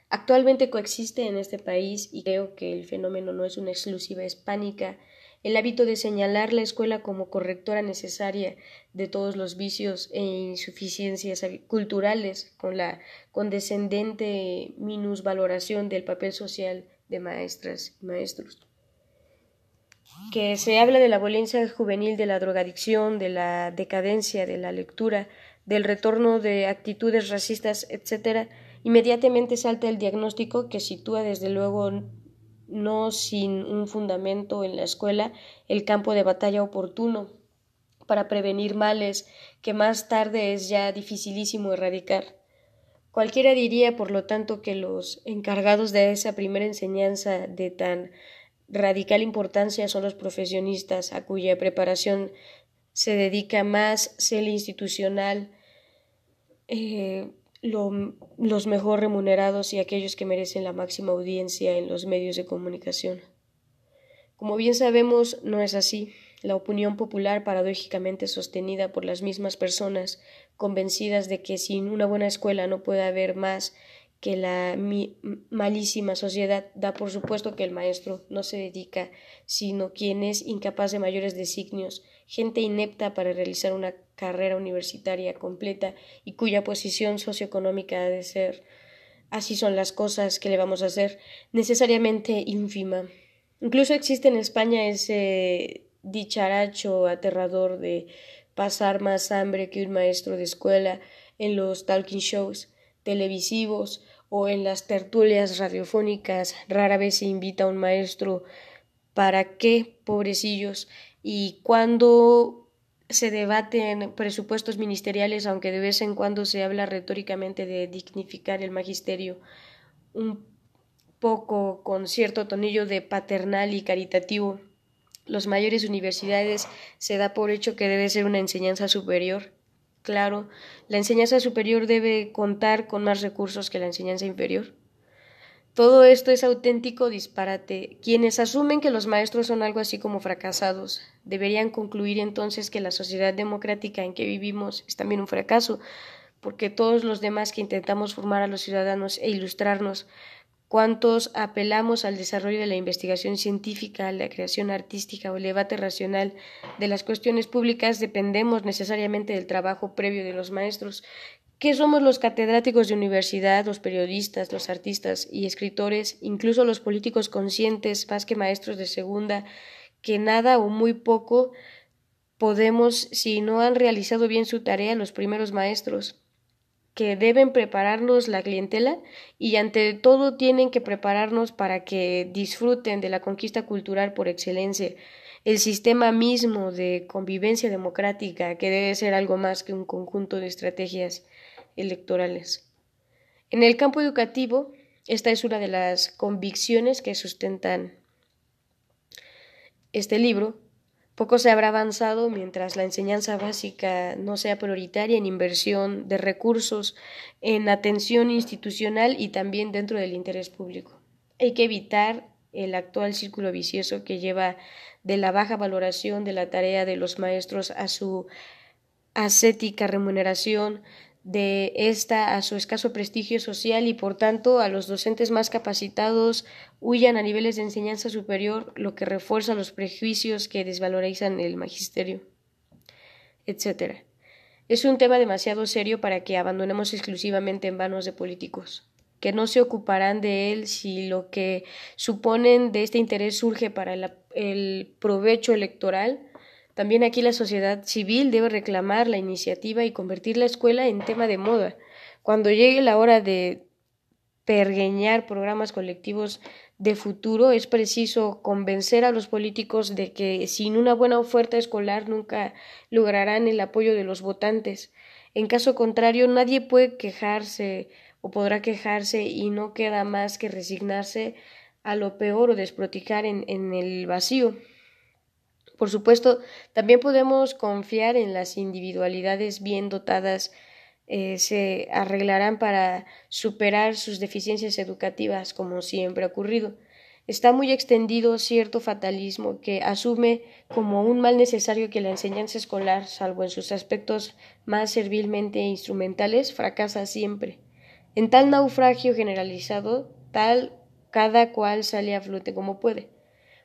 Actualmente coexiste en este país, y creo que el fenómeno no es una exclusiva hispánica, el hábito de señalar la escuela como correctora necesaria de todos los vicios e insuficiencias culturales, con la condescendente minusvaloración del papel social de maestras y maestros. Que se habla de la violencia juvenil, de la drogadicción, de la decadencia de la lectura, del retorno de actitudes racistas, etc., Inmediatamente salta el diagnóstico que sitúa desde luego no sin un fundamento en la escuela el campo de batalla oportuno para prevenir males que más tarde es ya dificilísimo erradicar. Cualquiera diría, por lo tanto, que los encargados de esa primera enseñanza de tan radical importancia son los profesionistas, a cuya preparación se dedica más el institucional, eh, los mejor remunerados y aquellos que merecen la máxima audiencia en los medios de comunicación. Como bien sabemos, no es así. La opinión popular, paradójicamente sostenida por las mismas personas, convencidas de que sin una buena escuela no puede haber más que la malísima sociedad, da por supuesto que el maestro no se dedica, sino quien es incapaz de mayores designios, gente inepta para realizar una carrera universitaria completa y cuya posición socioeconómica ha de ser así son las cosas que le vamos a hacer necesariamente ínfima. Incluso existe en España ese dicharacho aterrador de pasar más hambre que un maestro de escuela en los talking shows televisivos o en las tertulias radiofónicas. Rara vez se invita a un maestro. Para qué, pobrecillos, y cuando se debaten presupuestos ministeriales, aunque de vez en cuando se habla retóricamente de dignificar el magisterio, un poco con cierto tonillo de paternal y caritativo. Los mayores universidades se da por hecho que debe ser una enseñanza superior. Claro, la enseñanza superior debe contar con más recursos que la enseñanza inferior. Todo esto es auténtico disparate. Quienes asumen que los maestros son algo así como fracasados deberían concluir entonces que la sociedad democrática en que vivimos es también un fracaso, porque todos los demás que intentamos formar a los ciudadanos e ilustrarnos, cuantos apelamos al desarrollo de la investigación científica, la creación artística o el debate racional de las cuestiones públicas, dependemos necesariamente del trabajo previo de los maestros, ¿Qué somos los catedráticos de universidad, los periodistas, los artistas y escritores, incluso los políticos conscientes, más que maestros de segunda, que nada o muy poco podemos, si no han realizado bien su tarea, los primeros maestros, que deben prepararnos la clientela y ante todo tienen que prepararnos para que disfruten de la conquista cultural por excelencia, el sistema mismo de convivencia democrática, que debe ser algo más que un conjunto de estrategias electorales. En el campo educativo, esta es una de las convicciones que sustentan este libro. Poco se habrá avanzado mientras la enseñanza básica no sea prioritaria en inversión de recursos, en atención institucional y también dentro del interés público. Hay que evitar el actual círculo vicioso que lleva de la baja valoración de la tarea de los maestros a su ascética remuneración, de esta a su escaso prestigio social y por tanto a los docentes más capacitados huyan a niveles de enseñanza superior, lo que refuerza los prejuicios que desvalorizan el magisterio, etc. Es un tema demasiado serio para que abandonemos exclusivamente en manos de políticos, que no se ocuparán de él si lo que suponen de este interés surge para el provecho electoral también aquí la sociedad civil debe reclamar la iniciativa y convertir la escuela en tema de moda. Cuando llegue la hora de pergueñar programas colectivos de futuro, es preciso convencer a los políticos de que sin una buena oferta escolar nunca lograrán el apoyo de los votantes. En caso contrario, nadie puede quejarse o podrá quejarse y no queda más que resignarse a lo peor o desprotijar en, en el vacío. Por supuesto, también podemos confiar en las individualidades bien dotadas eh, se arreglarán para superar sus deficiencias educativas, como siempre ha ocurrido. Está muy extendido cierto fatalismo que asume como un mal necesario que la enseñanza escolar, salvo en sus aspectos más servilmente instrumentales, fracasa siempre. En tal naufragio generalizado, tal cada cual sale a flote como puede.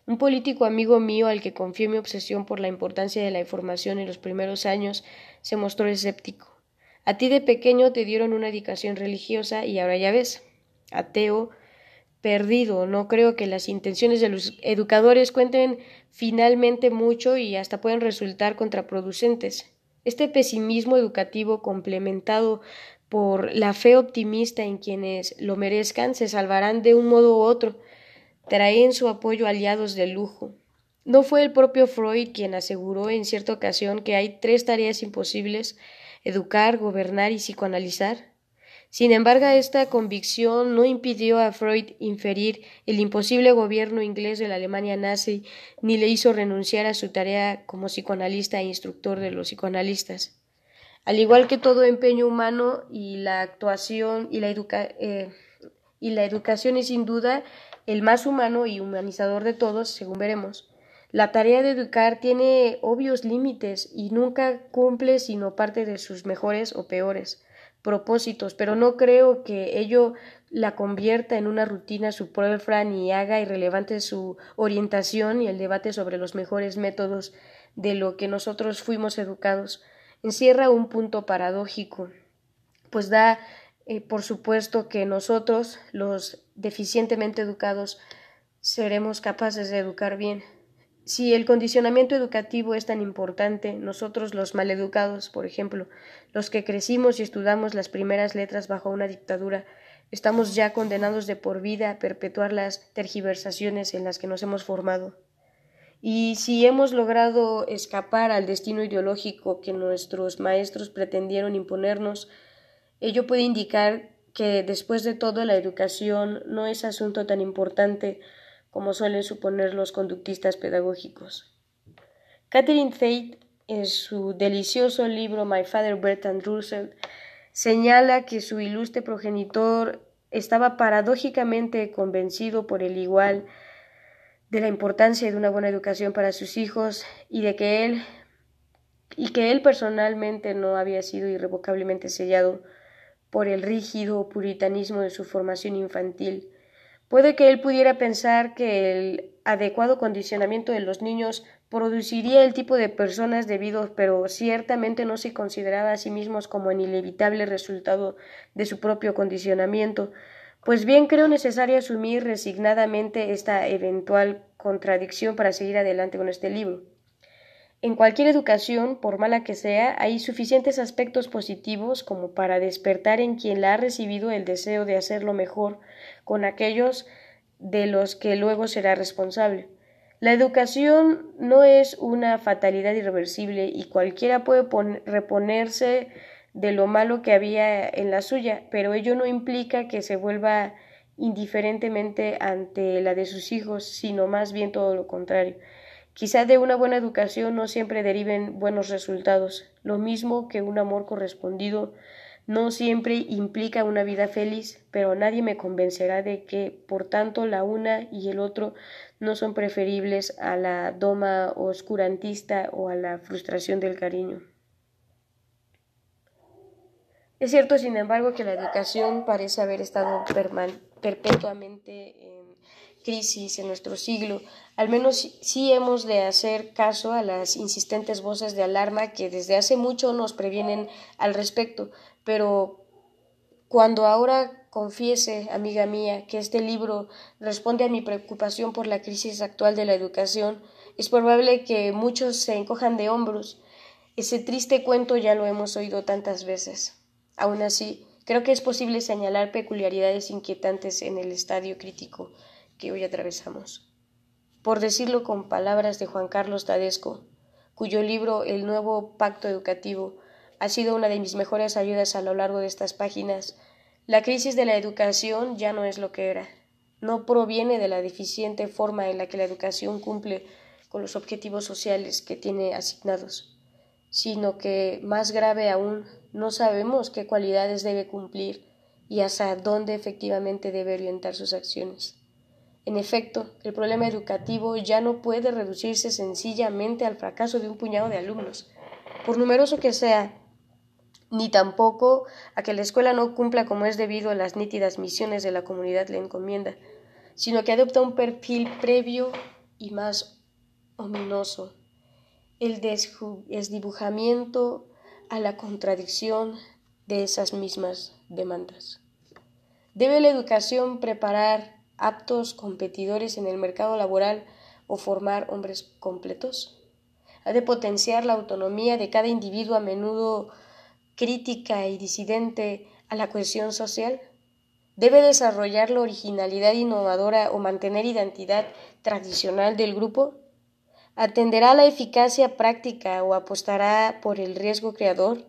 Un político amigo mío al que confié mi obsesión por la importancia de la información en los primeros años se mostró escéptico. A ti de pequeño te dieron una educación religiosa y ahora ya ves. Ateo, perdido. No creo que las intenciones de los educadores cuenten finalmente mucho y hasta pueden resultar contraproducentes. Este pesimismo educativo complementado por la fe optimista en quienes lo merezcan se salvarán de un modo u otro. Traen su apoyo aliados de lujo. ¿No fue el propio Freud quien aseguró en cierta ocasión que hay tres tareas imposibles educar, gobernar y psicoanalizar. Sin embargo, esta convicción no impidió a Freud inferir el imposible gobierno inglés de la Alemania nazi, ni le hizo renunciar a su tarea como psicoanalista e instructor de los psicoanalistas. Al igual que todo empeño humano y la actuación y la, eh, y la educación es sin duda el más humano y humanizador de todos, según veremos. La tarea de educar tiene obvios límites y nunca cumple sino parte de sus mejores o peores propósitos, pero no creo que ello la convierta en una rutina superflua ni haga irrelevante su orientación y el debate sobre los mejores métodos de lo que nosotros fuimos educados. Encierra un punto paradójico, pues da eh, por supuesto que nosotros, los deficientemente educados, seremos capaces de educar bien. Si el condicionamiento educativo es tan importante, nosotros los maleducados, por ejemplo, los que crecimos y estudiamos las primeras letras bajo una dictadura, estamos ya condenados de por vida a perpetuar las tergiversaciones en las que nos hemos formado. Y si hemos logrado escapar al destino ideológico que nuestros maestros pretendieron imponernos, ello puede indicar que después de todo la educación no es asunto tan importante como suelen suponer los conductistas pedagógicos. Catherine Tate, en su delicioso libro My Father Bertrand Russell, señala que su ilustre progenitor estaba paradójicamente convencido por el igual de la importancia de una buena educación para sus hijos y de que él y que él personalmente no había sido irrevocablemente sellado por el rígido puritanismo de su formación infantil Puede que él pudiera pensar que el adecuado condicionamiento de los niños produciría el tipo de personas debido, pero ciertamente no se consideraba a sí mismos como el inevitable resultado de su propio condicionamiento. Pues bien creo necesario asumir resignadamente esta eventual contradicción para seguir adelante con este libro. En cualquier educación, por mala que sea, hay suficientes aspectos positivos como para despertar en quien la ha recibido el deseo de hacerlo mejor con aquellos de los que luego será responsable. La educación no es una fatalidad irreversible y cualquiera puede reponerse de lo malo que había en la suya, pero ello no implica que se vuelva indiferentemente ante la de sus hijos, sino más bien todo lo contrario. Quizá de una buena educación no siempre deriven buenos resultados, lo mismo que un amor correspondido no siempre implica una vida feliz, pero nadie me convencerá de que, por tanto, la una y el otro no son preferibles a la doma oscurantista o a la frustración del cariño. Es cierto, sin embargo, que la educación parece haber estado perpetuamente crisis en nuestro siglo, al menos sí hemos de hacer caso a las insistentes voces de alarma que desde hace mucho nos previenen al respecto, pero cuando ahora confiese, amiga mía, que este libro responde a mi preocupación por la crisis actual de la educación, es probable que muchos se encojan de hombros. Ese triste cuento ya lo hemos oído tantas veces. Aun así, creo que es posible señalar peculiaridades inquietantes en el estadio crítico que hoy atravesamos. Por decirlo con palabras de Juan Carlos Tadesco, cuyo libro El nuevo pacto educativo ha sido una de mis mejores ayudas a lo largo de estas páginas, la crisis de la educación ya no es lo que era. No proviene de la deficiente forma en la que la educación cumple con los objetivos sociales que tiene asignados, sino que, más grave aún, no sabemos qué cualidades debe cumplir y hasta dónde efectivamente debe orientar sus acciones. En efecto, el problema educativo ya no puede reducirse sencillamente al fracaso de un puñado de alumnos, por numeroso que sea, ni tampoco a que la escuela no cumpla como es debido a las nítidas misiones de la comunidad le encomienda, sino que adopta un perfil previo y más ominoso, el desdibujamiento a la contradicción de esas mismas demandas. ¿Debe la educación preparar aptos competidores en el mercado laboral o formar hombres completos? ¿Ha de potenciar la autonomía de cada individuo a menudo crítica y disidente a la cohesión social? ¿Debe desarrollar la originalidad innovadora o mantener identidad tradicional del grupo? ¿Atenderá la eficacia práctica o apostará por el riesgo creador?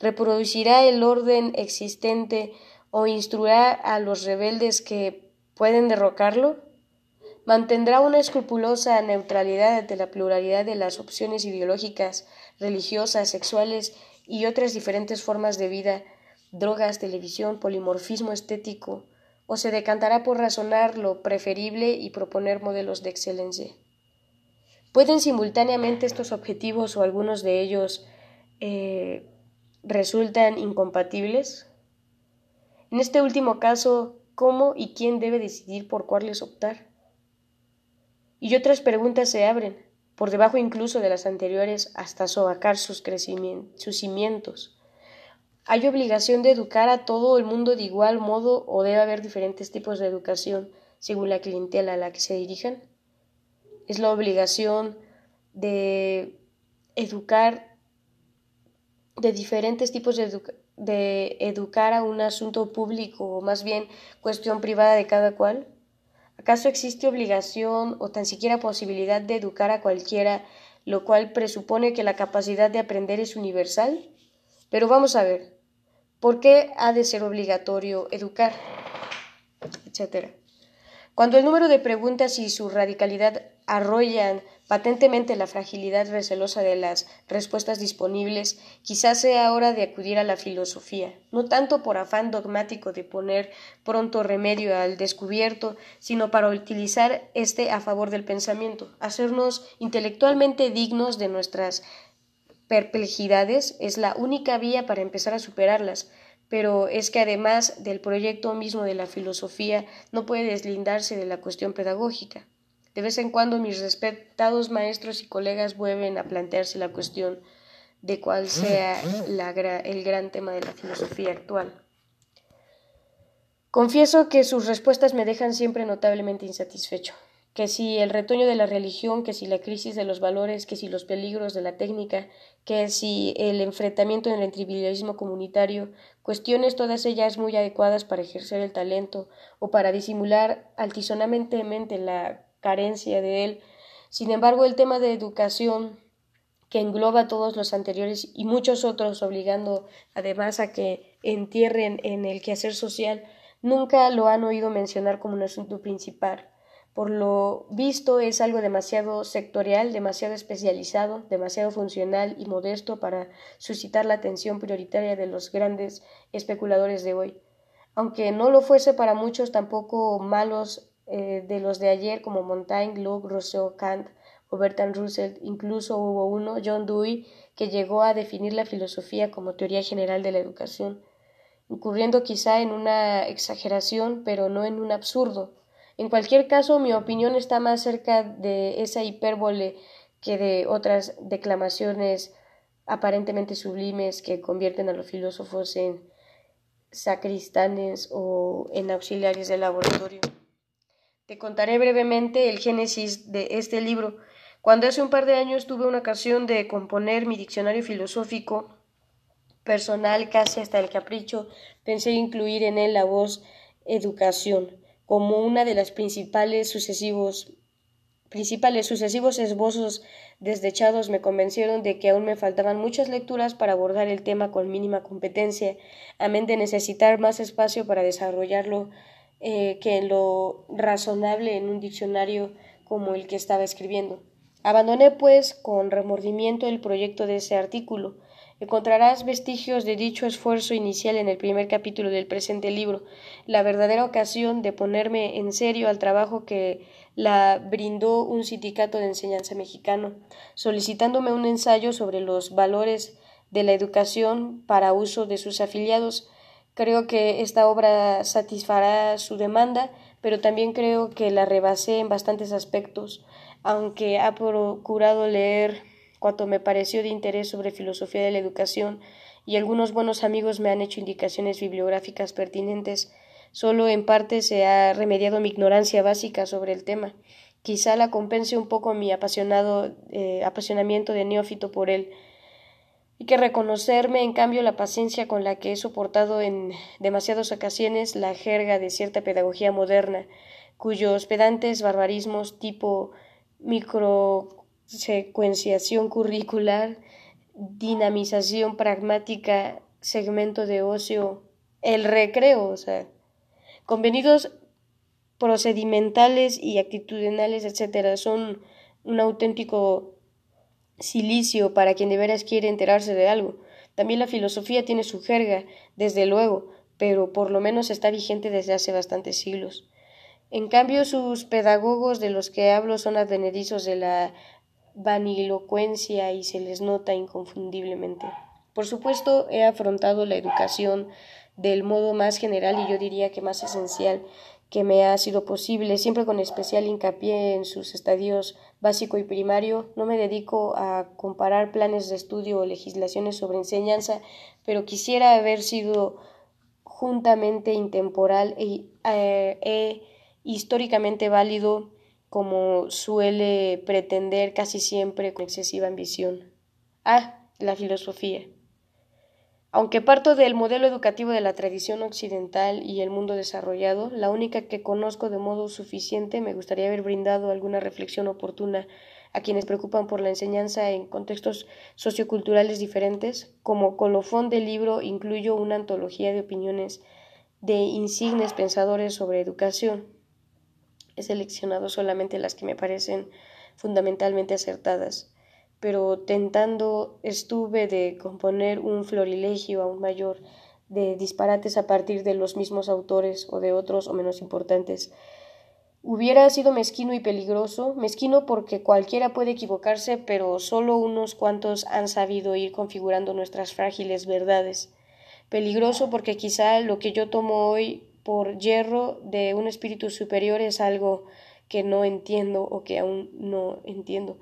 ¿Reproducirá el orden existente o instruirá a los rebeldes que pueden derrocarlo? ¿Mantendrá una escrupulosa neutralidad de la pluralidad de las opciones ideológicas, religiosas, sexuales y otras diferentes formas de vida, drogas, televisión, polimorfismo estético, o se decantará por razonar lo preferible y proponer modelos de excelencia. ¿Pueden simultáneamente estos objetivos o algunos de ellos eh, resultan incompatibles? En este último caso, ¿cómo y quién debe decidir por cuáles optar? Y otras preguntas se abren por debajo incluso de las anteriores, hasta sobacar sus, sus cimientos. ¿Hay obligación de educar a todo el mundo de igual modo o debe haber diferentes tipos de educación según la clientela a la que se dirijan? ¿Es la obligación de educar de diferentes tipos de, de educar a un asunto público o más bien cuestión privada de cada cual? ¿Acaso existe obligación o tan siquiera posibilidad de educar a cualquiera, lo cual presupone que la capacidad de aprender es universal? Pero vamos a ver, ¿por qué ha de ser obligatorio educar? Etcétera. Cuando el número de preguntas y su radicalidad arrollan patentemente la fragilidad recelosa de las respuestas disponibles, quizás sea hora de acudir a la filosofía, no tanto por afán dogmático de poner pronto remedio al descubierto, sino para utilizar este a favor del pensamiento, hacernos intelectualmente dignos de nuestras perplejidades es la única vía para empezar a superarlas, pero es que además del proyecto mismo de la filosofía no puede deslindarse de la cuestión pedagógica. De vez en cuando mis respetados maestros y colegas vuelven a plantearse la cuestión de cuál sea el gran tema de la filosofía actual. Confieso que sus respuestas me dejan siempre notablemente insatisfecho, que si el retoño de la religión, que si la crisis de los valores, que si los peligros de la técnica, que si el enfrentamiento en el trivialismo comunitario, cuestiones todas ellas muy adecuadas para ejercer el talento o para disimular altisonamente la carencia de él. Sin embargo, el tema de educación, que engloba todos los anteriores y muchos otros, obligando además a que entierren en el quehacer social, nunca lo han oído mencionar como un asunto principal. Por lo visto es algo demasiado sectorial, demasiado especializado, demasiado funcional y modesto para suscitar la atención prioritaria de los grandes especuladores de hoy. Aunque no lo fuese para muchos tampoco malos eh, de los de ayer como Montaigne, Locke, Rousseau, Kant o Bertrand Russell, incluso hubo uno, John Dewey, que llegó a definir la filosofía como teoría general de la educación, incurriendo quizá en una exageración, pero no en un absurdo. En cualquier caso, mi opinión está más cerca de esa hipérbole que de otras declamaciones aparentemente sublimes que convierten a los filósofos en sacristanes o en auxiliares del laboratorio. Te contaré brevemente el génesis de este libro. Cuando hace un par de años tuve una ocasión de componer mi diccionario filosófico personal casi hasta el capricho, pensé incluir en él la voz educación, como una de las principales sucesivos principales sucesivos esbozos desdechados me convencieron de que aún me faltaban muchas lecturas para abordar el tema con mínima competencia, amén de necesitar más espacio para desarrollarlo eh, que lo razonable en un diccionario como el que estaba escribiendo. Abandoné, pues, con remordimiento el proyecto de ese artículo. Encontrarás vestigios de dicho esfuerzo inicial en el primer capítulo del presente libro, la verdadera ocasión de ponerme en serio al trabajo que la brindó un sindicato de enseñanza mexicano, solicitándome un ensayo sobre los valores de la educación para uso de sus afiliados. Creo que esta obra satisfará su demanda, pero también creo que la rebasé en bastantes aspectos, aunque ha procurado leer cuanto me pareció de interés sobre filosofía de la educación, y algunos buenos amigos me han hecho indicaciones bibliográficas pertinentes. Solo en parte se ha remediado mi ignorancia básica sobre el tema. Quizá la compense un poco mi apasionado eh, apasionamiento de neófito por él. Y que reconocerme, en cambio, la paciencia con la que he soportado en demasiadas ocasiones la jerga de cierta pedagogía moderna, cuyos pedantes barbarismos tipo micro secuenciación curricular, dinamización pragmática, segmento de ocio, el recreo, o sea, convenidos procedimentales y actitudinales, etcétera, son un auténtico silicio para quien de veras quiere enterarse de algo. También la filosofía tiene su jerga, desde luego, pero por lo menos está vigente desde hace bastantes siglos. En cambio, sus pedagogos de los que hablo son advenedizos de la vanilocuencia y se les nota inconfundiblemente. Por supuesto, he afrontado la educación del modo más general y yo diría que más esencial que me ha sido posible, siempre con especial hincapié en sus estadios básico y primario. No me dedico a comparar planes de estudio o legislaciones sobre enseñanza, pero quisiera haber sido juntamente intemporal e, e históricamente válido como suele pretender casi siempre con excesiva ambición. Ah, la filosofía. Aunque parto del modelo educativo de la tradición occidental y el mundo desarrollado, la única que conozco de modo suficiente, me gustaría haber brindado alguna reflexión oportuna a quienes preocupan por la enseñanza en contextos socioculturales diferentes. Como colofón del libro incluyo una antología de opiniones de insignes pensadores sobre educación, he seleccionado solamente las que me parecen fundamentalmente acertadas, pero tentando estuve de componer un florilegio aún mayor de disparates a partir de los mismos autores o de otros o menos importantes. Hubiera sido mezquino y peligroso, mezquino porque cualquiera puede equivocarse, pero solo unos cuantos han sabido ir configurando nuestras frágiles verdades. Peligroso porque quizá lo que yo tomo hoy por hierro de un espíritu superior es algo que no entiendo o que aún no entiendo.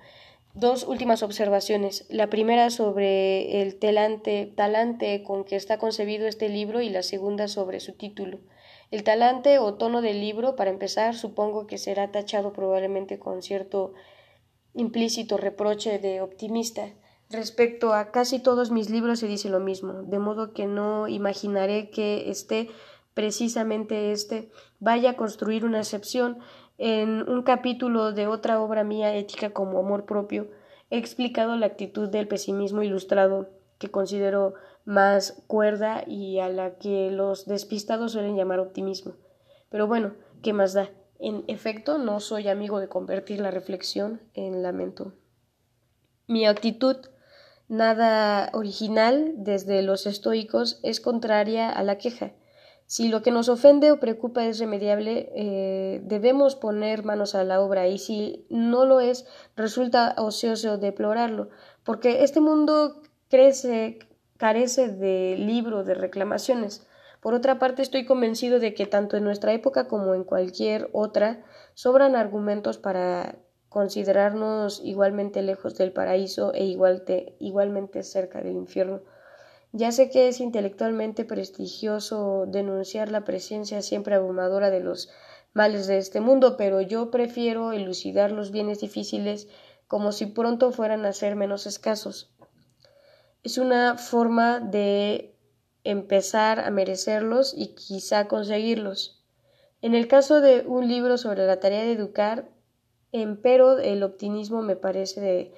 Dos últimas observaciones. La primera sobre el talante, talante con que está concebido este libro y la segunda sobre su título. El talante o tono del libro, para empezar, supongo que será tachado probablemente con cierto implícito reproche de optimista. Respecto a casi todos mis libros se dice lo mismo, de modo que no imaginaré que esté precisamente este, vaya a construir una excepción. En un capítulo de otra obra mía ética como amor propio, he explicado la actitud del pesimismo ilustrado, que considero más cuerda y a la que los despistados suelen llamar optimismo. Pero bueno, ¿qué más da? En efecto, no soy amigo de convertir la reflexión en lamento. Mi actitud, nada original desde los estoicos, es contraria a la queja. Si lo que nos ofende o preocupa es remediable, eh, debemos poner manos a la obra y si no lo es, resulta ocioso deplorarlo, porque este mundo crece, carece de libro de reclamaciones. Por otra parte, estoy convencido de que tanto en nuestra época como en cualquier otra sobran argumentos para considerarnos igualmente lejos del paraíso e igualmente cerca del infierno. Ya sé que es intelectualmente prestigioso denunciar la presencia siempre abrumadora de los males de este mundo, pero yo prefiero elucidar los bienes difíciles como si pronto fueran a ser menos escasos. Es una forma de empezar a merecerlos y quizá conseguirlos. En el caso de un libro sobre la tarea de educar, empero el optimismo me parece de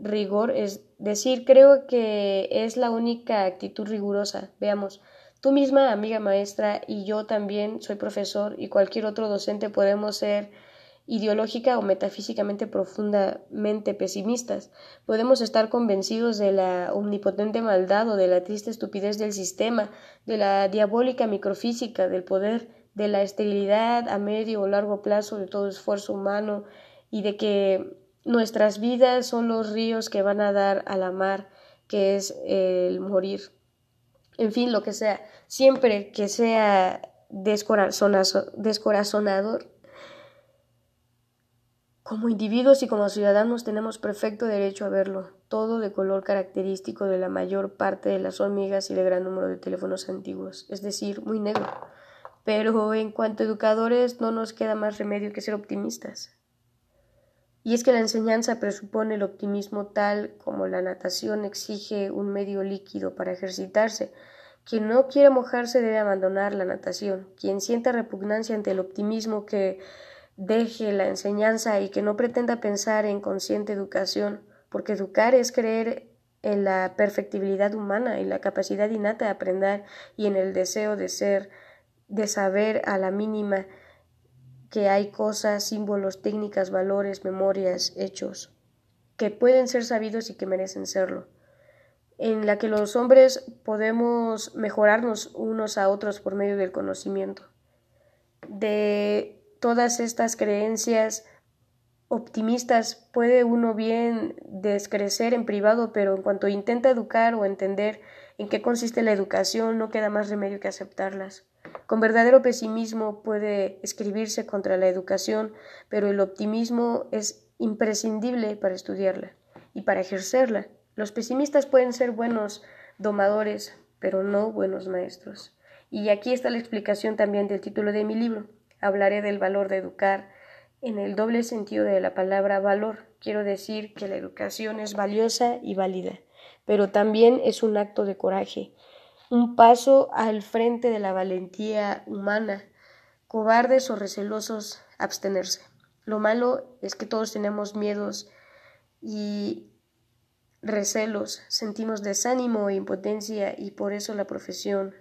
rigor, es decir, creo que es la única actitud rigurosa. Veamos, tú misma, amiga maestra, y yo también soy profesor y cualquier otro docente podemos ser ideológica o metafísicamente profundamente pesimistas. Podemos estar convencidos de la omnipotente maldad o de la triste estupidez del sistema, de la diabólica microfísica del poder, de la esterilidad a medio o largo plazo de todo esfuerzo humano y de que nuestras vidas son los ríos que van a dar a la mar, que es el morir. En fin, lo que sea, siempre que sea descorazonador, como individuos y como ciudadanos tenemos perfecto derecho a verlo, todo de color característico de la mayor parte de las hormigas y de gran número de teléfonos antiguos, es decir, muy negro. Pero en cuanto a educadores no nos queda más remedio que ser optimistas. Y es que la enseñanza presupone el optimismo tal como la natación exige un medio líquido para ejercitarse. Quien no quiere mojarse debe abandonar la natación. Quien sienta repugnancia ante el optimismo que deje la enseñanza y que no pretenda pensar en consciente educación, porque educar es creer en la perfectibilidad humana y la capacidad innata de aprender y en el deseo de ser, de saber a la mínima que hay cosas, símbolos, técnicas, valores, memorias, hechos, que pueden ser sabidos y que merecen serlo, en la que los hombres podemos mejorarnos unos a otros por medio del conocimiento. De todas estas creencias optimistas puede uno bien descrecer en privado, pero en cuanto intenta educar o entender en qué consiste la educación, no queda más remedio que aceptarlas. Con verdadero pesimismo puede escribirse contra la educación, pero el optimismo es imprescindible para estudiarla y para ejercerla. Los pesimistas pueden ser buenos domadores, pero no buenos maestros. Y aquí está la explicación también del título de mi libro. Hablaré del valor de educar en el doble sentido de la palabra valor. Quiero decir que la educación es valiosa y válida, pero también es un acto de coraje, un paso al frente de la valentía humana. Cobardes o recelosos, abstenerse. Lo malo es que todos tenemos miedos y recelos, sentimos desánimo e impotencia y por eso la profesión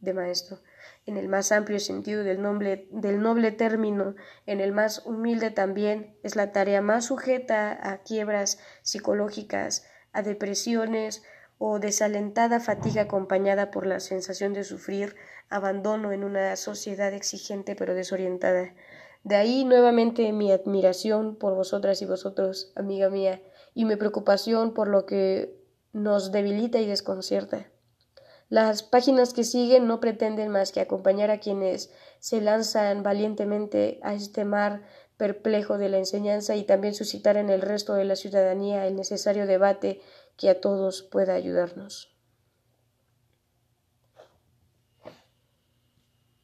de maestro, en el más amplio sentido del noble, del noble término, en el más humilde también, es la tarea más sujeta a quiebras psicológicas, a depresiones, o desalentada fatiga acompañada por la sensación de sufrir, abandono en una sociedad exigente pero desorientada. De ahí nuevamente mi admiración por vosotras y vosotros, amiga mía, y mi preocupación por lo que nos debilita y desconcierta. Las páginas que siguen no pretenden más que acompañar a quienes se lanzan valientemente a este mar perplejo de la enseñanza y también suscitar en el resto de la ciudadanía el necesario debate que a todos pueda ayudarnos.